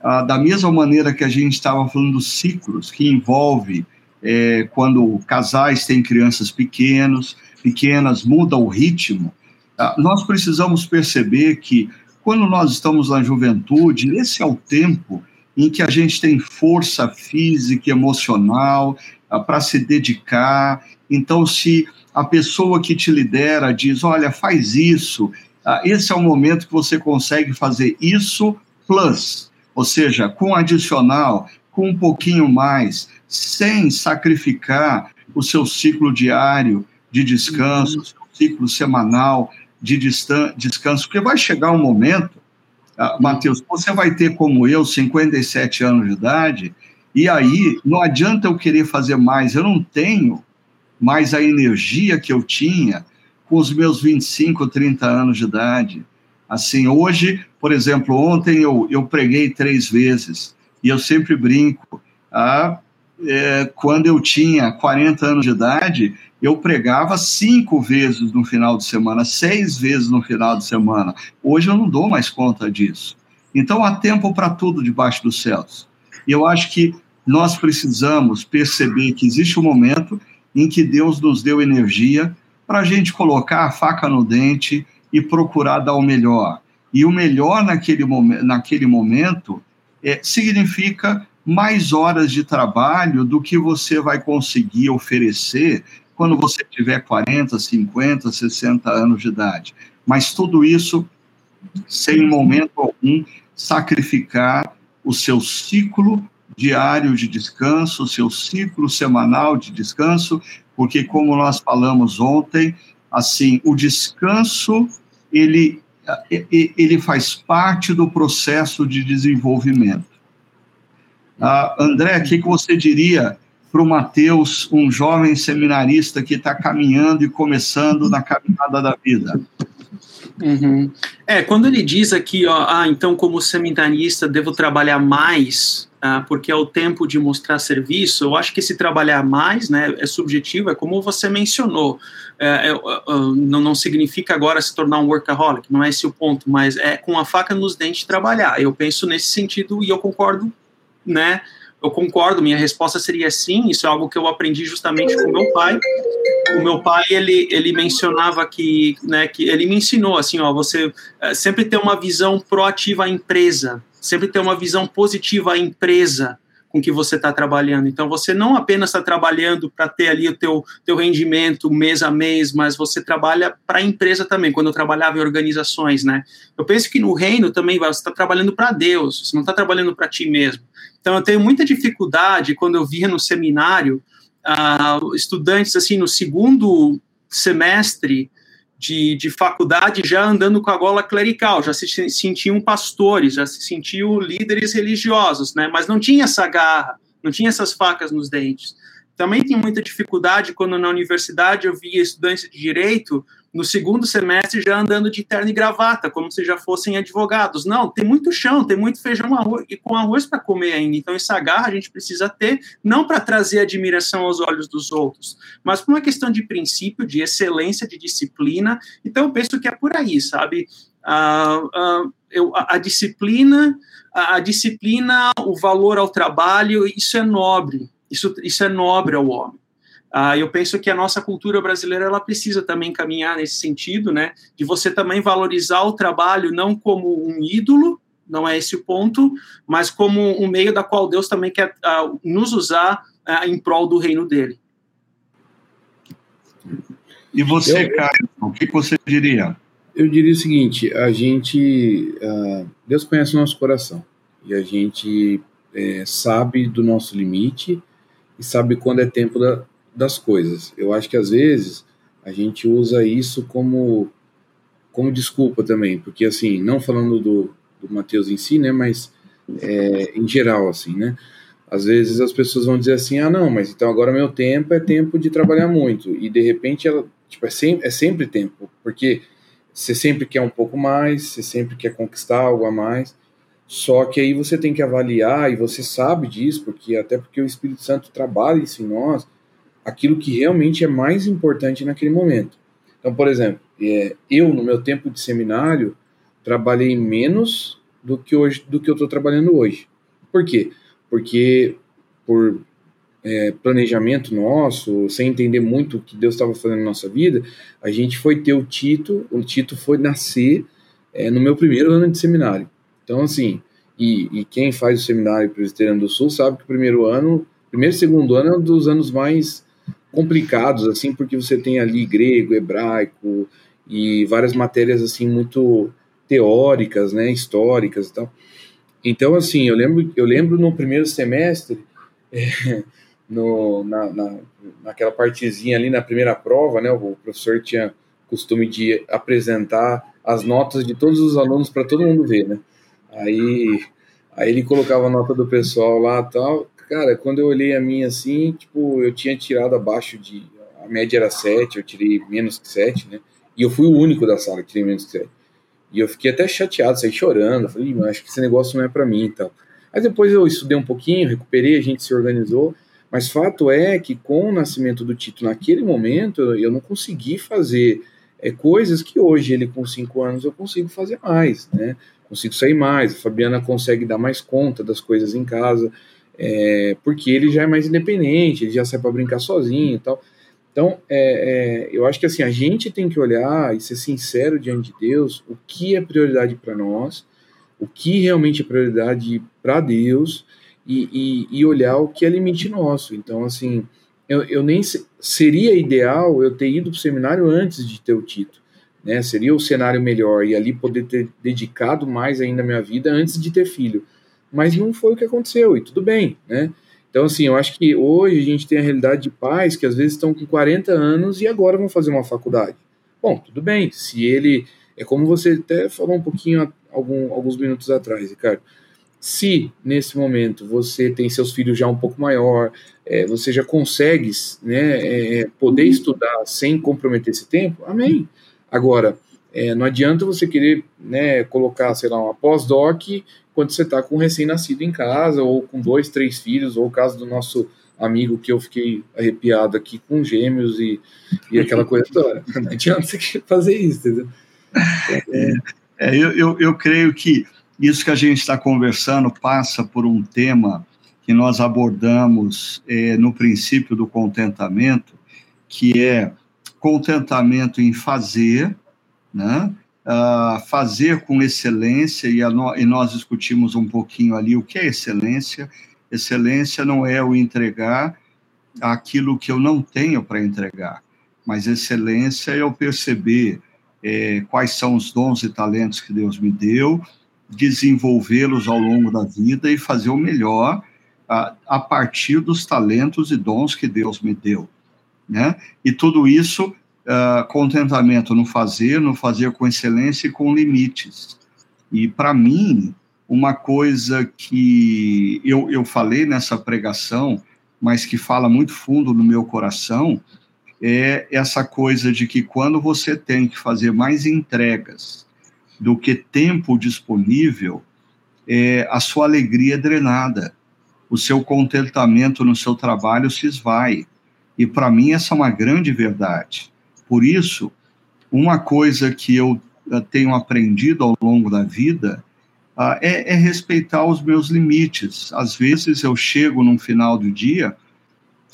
Speaker 1: ah, da mesma maneira que a gente estava falando dos ciclos, que envolve é, quando casais têm crianças pequenos, pequenas, muda o ritmo, ah, nós precisamos perceber que quando nós estamos na juventude, esse é o tempo em que a gente tem força física emocional ah, para se dedicar. Então, se a pessoa que te lidera diz: Olha, faz isso, ah, esse é o momento que você consegue fazer isso plus, ou seja, com adicional, com um pouquinho mais sem sacrificar o seu ciclo diário de descanso, uhum. o seu ciclo semanal de descanso, porque vai chegar um momento, uh, Matheus, você vai ter como eu 57 anos de idade, e aí não adianta eu querer fazer mais, eu não tenho mais a energia que eu tinha com os meus 25, 30 anos de idade. Assim, hoje, por exemplo, ontem eu, eu preguei três vezes, e eu sempre brinco, ah, é, quando eu tinha 40 anos de idade, eu pregava cinco vezes no final de semana, seis vezes no final de semana. Hoje eu não dou mais conta disso. Então há tempo para tudo debaixo dos céus. E eu acho que nós precisamos perceber que existe um momento em que Deus nos deu energia para a gente colocar a faca no dente e procurar dar o melhor. E o melhor naquele, naquele momento é, significa mais horas de trabalho do que você vai conseguir oferecer quando você tiver 40, 50, 60 anos de idade. Mas tudo isso sem momento algum sacrificar o seu ciclo diário de descanso, o seu ciclo semanal de descanso, porque como nós falamos ontem, assim, o descanso ele ele faz parte do processo de desenvolvimento. Ah, André, o que, que você diria para o Mateus, um jovem seminarista que está caminhando e começando na caminhada da vida?
Speaker 3: Uhum. É, quando ele diz aqui, ó, ah, então como seminarista devo trabalhar mais, ah, porque é o tempo de mostrar serviço, eu acho que esse trabalhar mais, né, é subjetivo, é como você mencionou, é, é, é, não, não significa agora se tornar um workaholic, não é esse o ponto, mas é com a faca nos dentes trabalhar, eu penso nesse sentido e eu concordo, né, eu concordo, minha resposta seria sim, isso é algo que eu aprendi justamente com meu pai. O meu pai, ele, ele mencionava que, né, que ele me ensinou assim, ó, você é, sempre ter uma visão proativa à empresa, sempre ter uma visão positiva à empresa, com que você está trabalhando. Então, você não apenas está trabalhando para ter ali o teu, teu rendimento mês a mês, mas você trabalha para a empresa também, quando eu trabalhava em organizações, né? Eu penso que no reino também você está trabalhando para Deus, você não está trabalhando para ti mesmo. Então, eu tenho muita dificuldade quando eu via no seminário uh, estudantes, assim, no segundo semestre, de, de faculdade já andando com a gola clerical, já se sentiam pastores, já se sentiam líderes religiosos, né? Mas não tinha essa garra, não tinha essas facas nos dentes. Também tem muita dificuldade quando na universidade eu via estudantes de direito no segundo semestre já andando de terno e gravata, como se já fossem advogados. Não, tem muito chão, tem muito feijão arroz, e com arroz para comer ainda. Então, essa garra a gente precisa ter, não para trazer admiração aos olhos dos outros, mas por uma questão de princípio, de excelência, de disciplina. Então, eu penso que é por aí, sabe? Uh, uh, eu, a, a, disciplina, a, a disciplina, o valor ao trabalho, isso é nobre. Isso, isso é nobre ao homem. Uh, eu penso que a nossa cultura brasileira ela precisa também caminhar nesse sentido, né? De você também valorizar o trabalho não como um ídolo, não é esse o ponto, mas como um meio da qual Deus também quer uh, nos usar uh, em prol do reino dele.
Speaker 1: E você, eu, Caio, o que você diria?
Speaker 2: Eu diria o seguinte: a gente, Deus conhece o nosso coração e a gente é, sabe do nosso limite e sabe quando é tempo da, das coisas. Eu acho que às vezes a gente usa isso como como desculpa também, porque assim, não falando do, do Mateus em si, né, mas é, em geral, assim, né, às vezes as pessoas vão dizer assim, ah, não, mas então agora meu tempo é tempo de trabalhar muito, e de repente ela, tipo, é é sempre tempo, porque você sempre quer um pouco mais, você sempre quer conquistar algo a mais, só que aí você tem que avaliar, e você sabe disso, porque até porque o Espírito Santo trabalha isso em nós, aquilo que realmente é mais importante naquele momento. Então, por exemplo, é, eu no meu tempo de seminário trabalhei menos do que hoje do que eu estou trabalhando hoje. Por quê? Porque por é, planejamento nosso, sem entender muito o que Deus estava fazendo na nossa vida, a gente foi ter o Tito, o Tito foi nascer é, no meu primeiro ano de seminário. Então, assim, e, e quem faz o seminário presbiteriano do Sul sabe que o primeiro ano, primeiro e segundo ano é um dos anos mais complicados, assim, porque você tem ali grego, hebraico e várias matérias, assim, muito teóricas, né, históricas e tal. Então, assim, eu lembro, eu lembro no primeiro semestre, é, no, na, na, naquela partezinha ali na primeira prova, né, o professor tinha costume de apresentar as notas de todos os alunos para todo mundo ver, né. Aí, aí ele colocava a nota do pessoal lá tal, Cara, quando eu olhei a minha assim, tipo, eu tinha tirado abaixo de. A média era 7, eu tirei menos que 7, né? E eu fui o único da sala que tirei menos que 7. E eu fiquei até chateado, saí chorando. Falei, acho que esse negócio não é para mim e tal. Aí depois eu estudei um pouquinho, recuperei, a gente se organizou. Mas fato é que com o nascimento do Tito naquele momento, eu não consegui fazer é, coisas que hoje ele com 5 anos eu consigo fazer mais, né? Consigo sair mais, a Fabiana consegue dar mais conta das coisas em casa é, porque ele já é mais independente, ele já sai para brincar sozinho e tal. Então, é, é, eu acho que assim, a gente tem que olhar e ser sincero diante de Deus o que é prioridade para nós, o que realmente é prioridade para Deus e, e, e, olhar o que é limite nosso. Então, assim, eu, eu nem seria ideal eu ter ido para o seminário antes de ter o título, né? Seria o cenário melhor e ali poder ter dedicado mais ainda a minha vida antes de ter filho. Mas não foi o que aconteceu e tudo bem, né? Então, assim, eu acho que hoje a gente tem a realidade de pais que às vezes estão com 40 anos e agora vão fazer uma faculdade. Bom, tudo bem, se ele. É como você até falou um pouquinho algum, alguns minutos atrás, Ricardo. Se nesse momento você tem seus filhos já um pouco maior, é, você já consegue né, é, poder estudar sem comprometer esse tempo, amém. Agora, é, não adianta você querer né, colocar, sei lá, uma pós-doc quando você está com um recém-nascido em casa, ou com dois, três filhos, ou o caso do nosso amigo que eu fiquei arrepiado aqui com gêmeos e, e aquela coisa toda. Não adianta você fazer isso, entendeu?
Speaker 1: É, é, eu, eu, eu creio que isso que a gente está conversando passa por um tema que nós abordamos é, no princípio do contentamento, que é contentamento em fazer, né? Uh, fazer com excelência, e, no, e nós discutimos um pouquinho ali o que é excelência. Excelência não é o entregar aquilo que eu não tenho para entregar, mas excelência é eu perceber é, quais são os dons e talentos que Deus me deu, desenvolvê-los ao longo da vida e fazer o melhor a, a partir dos talentos e dons que Deus me deu. Né? E tudo isso, uh, contentamento no fazer, no fazer com excelência e com limites. E para mim, uma coisa que eu, eu falei nessa pregação, mas que fala muito fundo no meu coração, é essa coisa de que quando você tem que fazer mais entregas do que tempo disponível, é, a sua alegria é drenada o seu contentamento no seu trabalho se esvai. E para mim essa é uma grande verdade. Por isso, uma coisa que eu tenho aprendido ao longo da vida uh, é, é, respeitar os meus limites. Às vezes eu chego no final do dia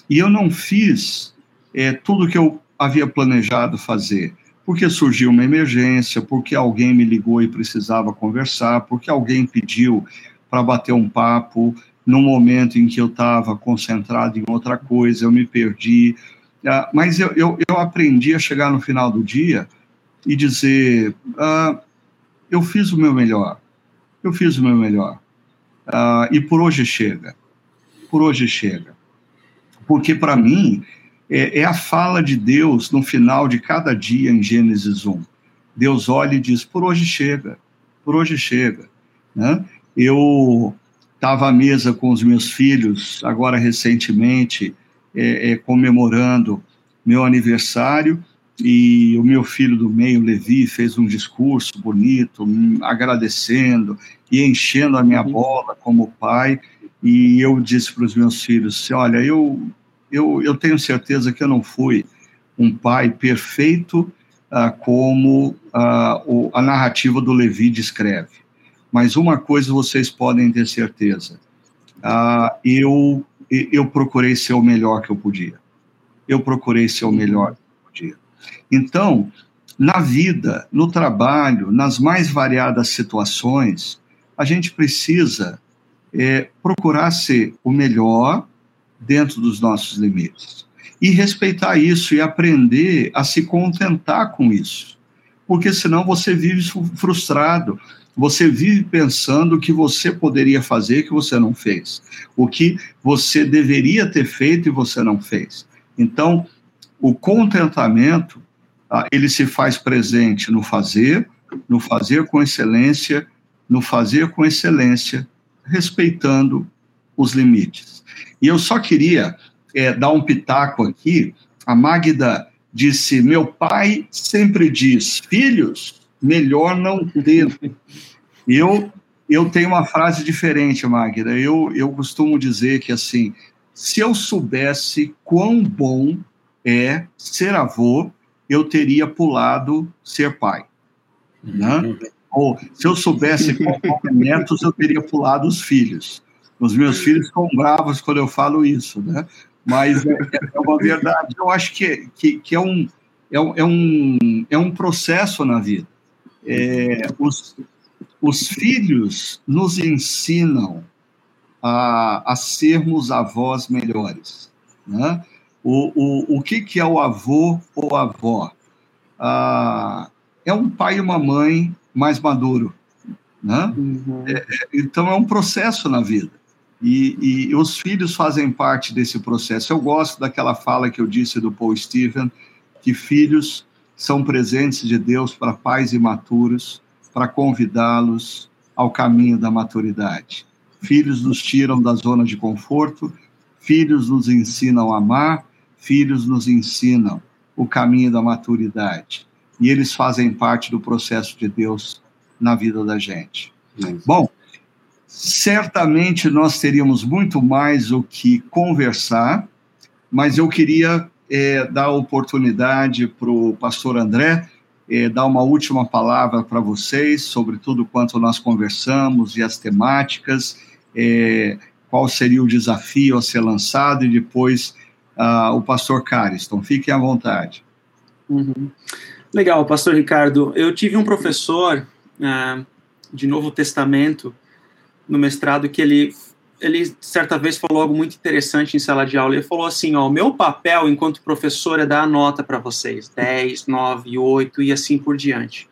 Speaker 1: e eu não fiz é, tudo que eu havia planejado fazer, porque surgiu uma emergência, porque alguém me ligou e precisava conversar, porque alguém pediu para bater um papo, no momento em que eu estava concentrado em outra coisa, eu me perdi. Uh, mas eu, eu, eu, aprendi a chegar no final do dia e dizer: uh, eu fiz o meu melhor, eu fiz o meu melhor. Uh, e por hoje chega, por hoje chega. Porque para mim é, é a fala de Deus no final de cada dia em Gênesis 1. Deus olha e diz: por hoje chega, por hoje chega. Né? Eu estava à mesa com os meus filhos, agora recentemente, é, é, comemorando meu aniversário, e o meu filho do meio, Levi, fez um discurso bonito, agradecendo e enchendo a minha uhum. bola como pai, e eu disse para os meus filhos, olha, eu, eu, eu tenho certeza que eu não fui um pai perfeito ah, como ah, o, a narrativa do Levi descreve mas uma coisa vocês podem ter certeza: uh, eu, eu procurei ser o melhor que eu podia. Eu procurei ser o melhor que eu podia. Então, na vida, no trabalho, nas mais variadas situações, a gente precisa é, procurar ser o melhor dentro dos nossos limites. E respeitar isso e aprender a se contentar com isso. Porque senão você vive frustrado, você vive pensando o que você poderia fazer que você não fez, o que você deveria ter feito e você não fez. Então, o contentamento, ah, ele se faz presente no fazer, no fazer com excelência, no fazer com excelência, respeitando os limites. E eu só queria é, dar um pitaco aqui. A Magda disse: Meu pai sempre diz, filhos, melhor não ter. Eu, eu tenho uma frase diferente, Magda. Eu, eu costumo dizer que, assim, se eu soubesse quão bom é ser avô, eu teria pulado ser pai. Né? Ou se eu soubesse quão bom é netos, eu teria pulado os filhos. Os meus filhos ficam bravos quando eu falo isso, né? Mas é, é uma verdade. Eu acho que, que, que é, um, é, um, é, um, é um processo na vida. É, os, os filhos nos ensinam a, a sermos avós melhores. Né? O, o, o que, que é o avô ou avó? Ah, é um pai e uma mãe mais maduro. Né? Uhum. É, é, então, é um processo na vida. E, e, os filhos fazem parte desse processo. Eu gosto daquela fala que eu disse do Paul Stephen, que filhos são presentes de Deus para pais imaturos, para convidá-los ao caminho da maturidade. Filhos nos tiram da zona de conforto, filhos nos ensinam a amar, filhos nos ensinam o caminho da maturidade. E eles fazem parte do processo de Deus na vida da gente. Bom, certamente nós teríamos muito mais o que conversar, mas eu queria é, dar oportunidade para o pastor André é, dar uma última palavra para vocês sobre tudo quanto nós conversamos e as temáticas, é, qual seria o desafio a ser lançado e depois uh, o pastor Cariston. Fiquem à vontade.
Speaker 3: Uhum. Legal, pastor Ricardo. Eu tive um professor uh, de Novo Testamento no mestrado que ele ele certa vez falou algo muito interessante em sala de aula. Ele falou assim: ó, o meu papel enquanto professor é dar a nota para vocês, 10, 9, 8 e assim por diante.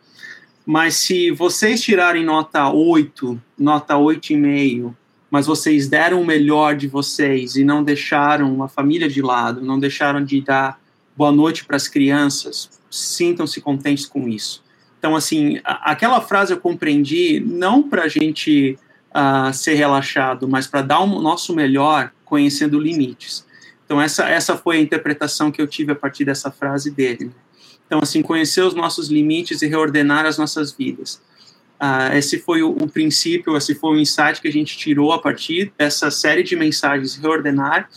Speaker 3: Mas se vocês tirarem nota 8, nota 8,5, mas vocês deram o melhor de vocês e não deixaram a família de lado, não deixaram de dar boa noite para as crianças, sintam-se contentes com isso. Então, assim, aquela frase eu compreendi não para a gente uh, ser relaxado, mas para dar o nosso melhor conhecendo limites. Então, essa, essa foi a interpretação que eu tive a partir dessa frase dele. Né? Então, assim, conhecer os nossos limites e reordenar as nossas vidas. Uh, esse foi o, o, princípio, esse foi o insight que a gente tirou a partir dessa série de mensagens reordenar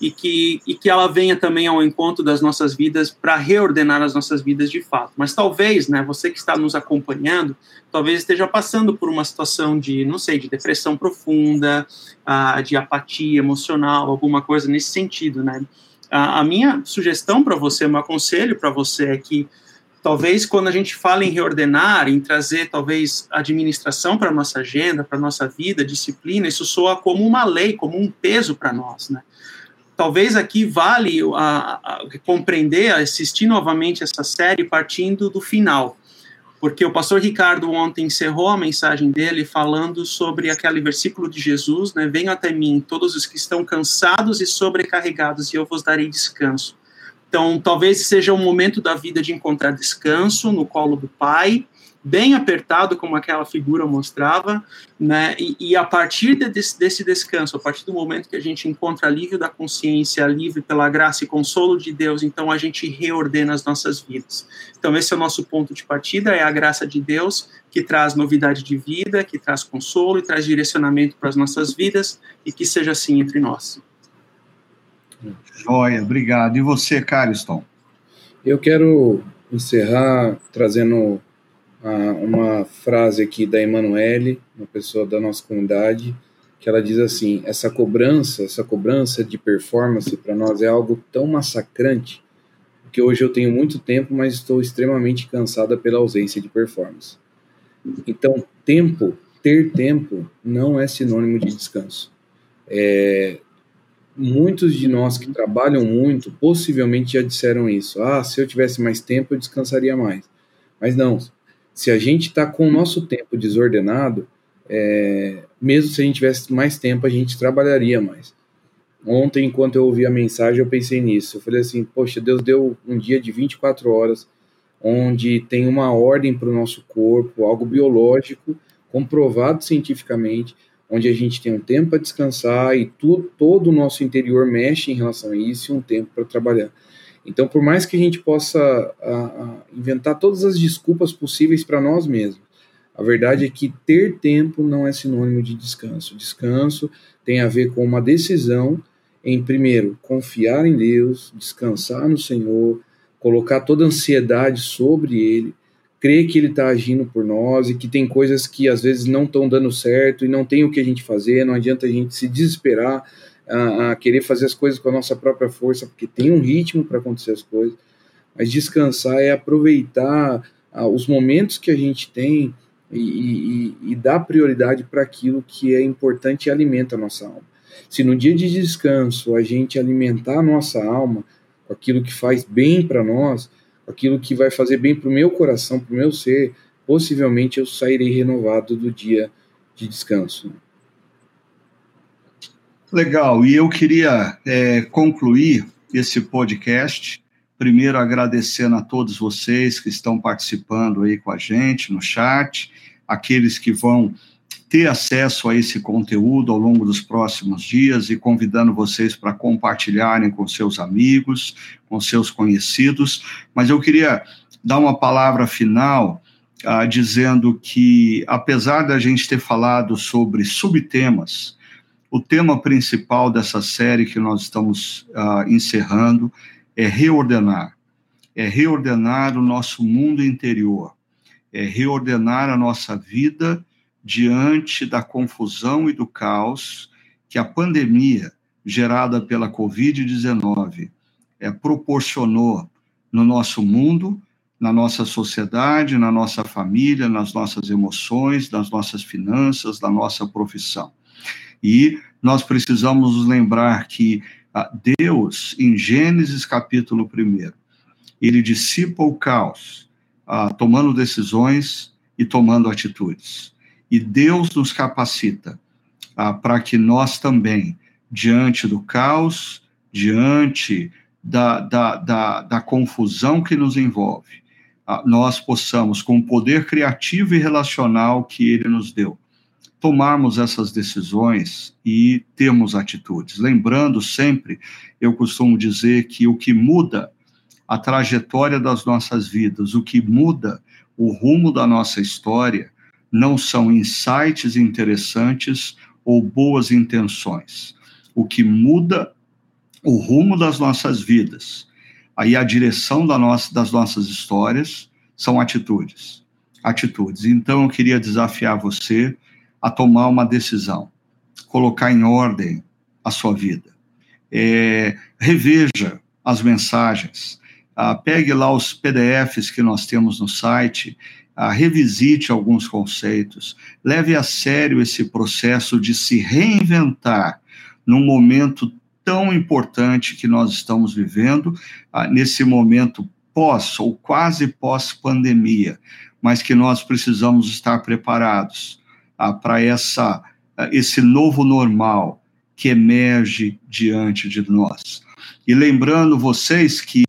Speaker 3: e que, e que ela venha também ao encontro das nossas vidas para reordenar as nossas vidas de fato. Mas talvez, né, você que está nos acompanhando, talvez esteja passando por uma situação de, não sei, de depressão profunda, uh, de apatia emocional, alguma coisa nesse sentido, né? Uh, a minha sugestão para você, meu conselho para você é que talvez quando a gente fala em reordenar, em trazer talvez administração para nossa agenda, para nossa vida, disciplina, isso soa como uma lei, como um peso para nós, né? Talvez aqui vale a, a, compreender, assistir novamente essa série partindo do final, porque o pastor Ricardo ontem encerrou a mensagem dele falando sobre aquele versículo de Jesus, né? Venham até mim todos os que estão cansados e sobrecarregados, e eu vos darei descanso. Então, talvez seja o momento da vida de encontrar descanso no colo do Pai, bem apertado, como aquela figura mostrava, né? E, e a partir de, desse, desse, descanso, a partir do momento que a gente encontra alívio da consciência, livre pela graça e consolo de Deus, então a gente reordena as nossas vidas. Então, esse é o nosso ponto de partida: é a graça de Deus que traz novidade de vida, que traz consolo e traz direcionamento para as nossas vidas, e que seja assim entre nós.
Speaker 1: Joia, obrigado. E você, Cariston?
Speaker 2: Eu quero encerrar trazendo uma frase aqui da Emanuele, uma pessoa da nossa comunidade, que ela diz assim: essa cobrança, essa cobrança de performance para nós é algo tão massacrante que hoje eu tenho muito tempo, mas estou extremamente cansada pela ausência de performance. Então, tempo, ter tempo, não é sinônimo de descanso. É, muitos de nós que trabalham muito, possivelmente já disseram isso. Ah, se eu tivesse mais tempo, eu descansaria mais. Mas não, se a gente está com o nosso tempo desordenado, é, mesmo se a gente tivesse mais tempo, a gente trabalharia mais. Ontem, enquanto eu ouvi a mensagem, eu pensei nisso. Eu falei assim: Poxa, Deus deu um dia de 24 horas, onde tem uma ordem para o nosso corpo, algo biológico, comprovado cientificamente, onde a gente tem um tempo para descansar e tu, todo o nosso interior mexe em relação a isso e um tempo para trabalhar. Então, por mais que a gente possa a, a inventar todas as desculpas possíveis para nós mesmos, a verdade é que ter tempo não é sinônimo de descanso. Descanso tem a ver com uma decisão em, primeiro, confiar em Deus, descansar no Senhor, colocar toda a ansiedade sobre Ele, crer que Ele está agindo por nós e que tem coisas que às vezes não estão dando certo e não tem o que a gente fazer, não adianta a gente se desesperar a, a querer fazer as coisas com a nossa própria força, porque tem um ritmo para acontecer as coisas. Mas descansar é aproveitar ah, os momentos que a gente tem e, e, e dar prioridade para aquilo que é importante e alimenta a nossa alma. Se no dia de descanso a gente alimentar a nossa alma com aquilo que faz bem para nós, aquilo que vai fazer bem para o meu coração, para o meu ser, possivelmente eu sairei renovado do dia de descanso.
Speaker 1: Legal, e eu queria é, concluir esse podcast, primeiro agradecendo a todos vocês que estão participando aí com a gente no chat, aqueles que vão ter acesso a esse conteúdo ao longo dos próximos dias e convidando vocês para compartilharem com seus amigos, com seus conhecidos. Mas eu queria dar uma palavra final ah, dizendo que, apesar da gente ter falado sobre subtemas, o tema principal dessa série que nós estamos ah, encerrando é reordenar. É reordenar o nosso mundo interior, é reordenar a nossa vida diante da confusão e do caos que a pandemia gerada pela Covid-19 é, proporcionou no nosso mundo, na nossa sociedade, na nossa família, nas nossas emoções, nas nossas finanças, na nossa profissão. E nós precisamos nos lembrar que ah, Deus, em Gênesis capítulo 1, ele dissipa o caos, ah, tomando decisões e tomando atitudes. E Deus nos capacita ah, para que nós também, diante do caos, diante da, da, da, da confusão que nos envolve, ah, nós possamos, com o poder criativo e relacional que Ele nos deu, tomarmos essas decisões e termos atitudes. Lembrando sempre, eu costumo dizer que o que muda a trajetória das nossas vidas, o que muda o rumo da nossa história, não são insights interessantes ou boas intenções. O que muda o rumo das nossas vidas, aí a direção da nossa, das nossas histórias, são atitudes. Atitudes. Então eu queria desafiar você a tomar uma decisão, colocar em ordem a sua vida. É, reveja as mensagens, ah, pegue lá os PDFs que nós temos no site ah, revisite alguns conceitos, leve a sério esse processo de se reinventar num momento tão importante que nós estamos vivendo, ah, nesse momento pós ou quase pós-pandemia, mas que nós precisamos estar preparados ah, para essa esse novo normal que emerge diante de nós. E lembrando vocês que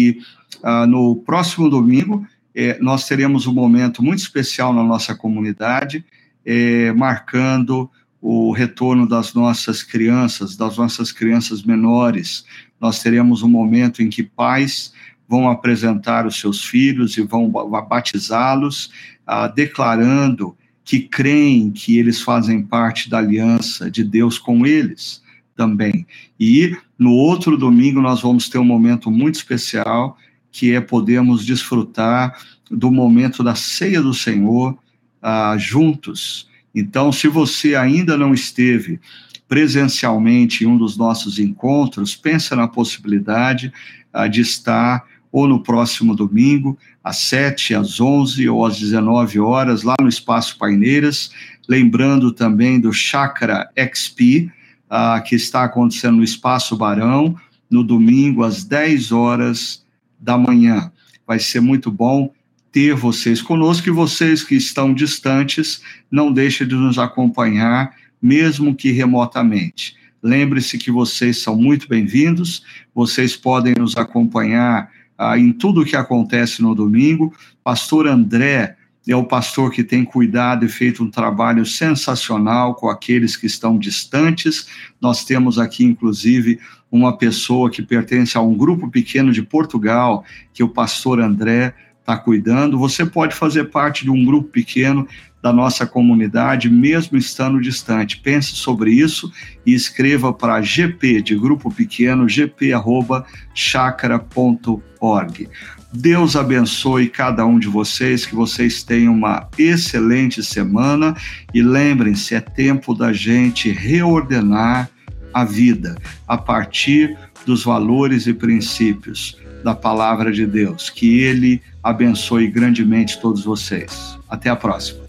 Speaker 1: ah, no próximo domingo é, nós teremos um momento muito especial na nossa comunidade, é, marcando o retorno das nossas crianças, das nossas crianças menores. Nós teremos um momento em que pais vão apresentar os seus filhos e vão batizá-los, ah, declarando que creem que eles fazem parte da aliança de Deus com eles também. E no outro domingo nós vamos ter um momento muito especial que é podermos desfrutar do momento da ceia do Senhor ah, juntos. Então, se você ainda não esteve presencialmente em um dos nossos encontros, pensa na possibilidade ah, de estar ou no próximo domingo, às 7, às 11 ou às 19 horas, lá no Espaço Paineiras, lembrando também do Chakra XP, ah, que está acontecendo no Espaço Barão, no domingo, às 10 horas da manhã. Vai ser muito bom ter vocês conosco e vocês que estão distantes, não deixem de nos acompanhar, mesmo que remotamente. Lembre-se que vocês são muito bem-vindos, vocês podem nos acompanhar ah, em tudo o que acontece no domingo. Pastor André é o pastor que tem cuidado e feito um trabalho sensacional com aqueles que estão distantes. Nós temos aqui, inclusive, uma pessoa que pertence a um grupo pequeno de Portugal, que o pastor André está cuidando. Você pode fazer parte de um grupo pequeno da nossa comunidade, mesmo estando distante. Pense sobre isso e escreva para GP, de grupo pequeno, gp.chakra.org. Deus abençoe cada um de vocês, que vocês tenham uma excelente semana e lembrem-se, é tempo da gente reordenar a vida a partir dos valores e princípios da palavra de Deus. Que Ele abençoe grandemente todos vocês. Até a próxima.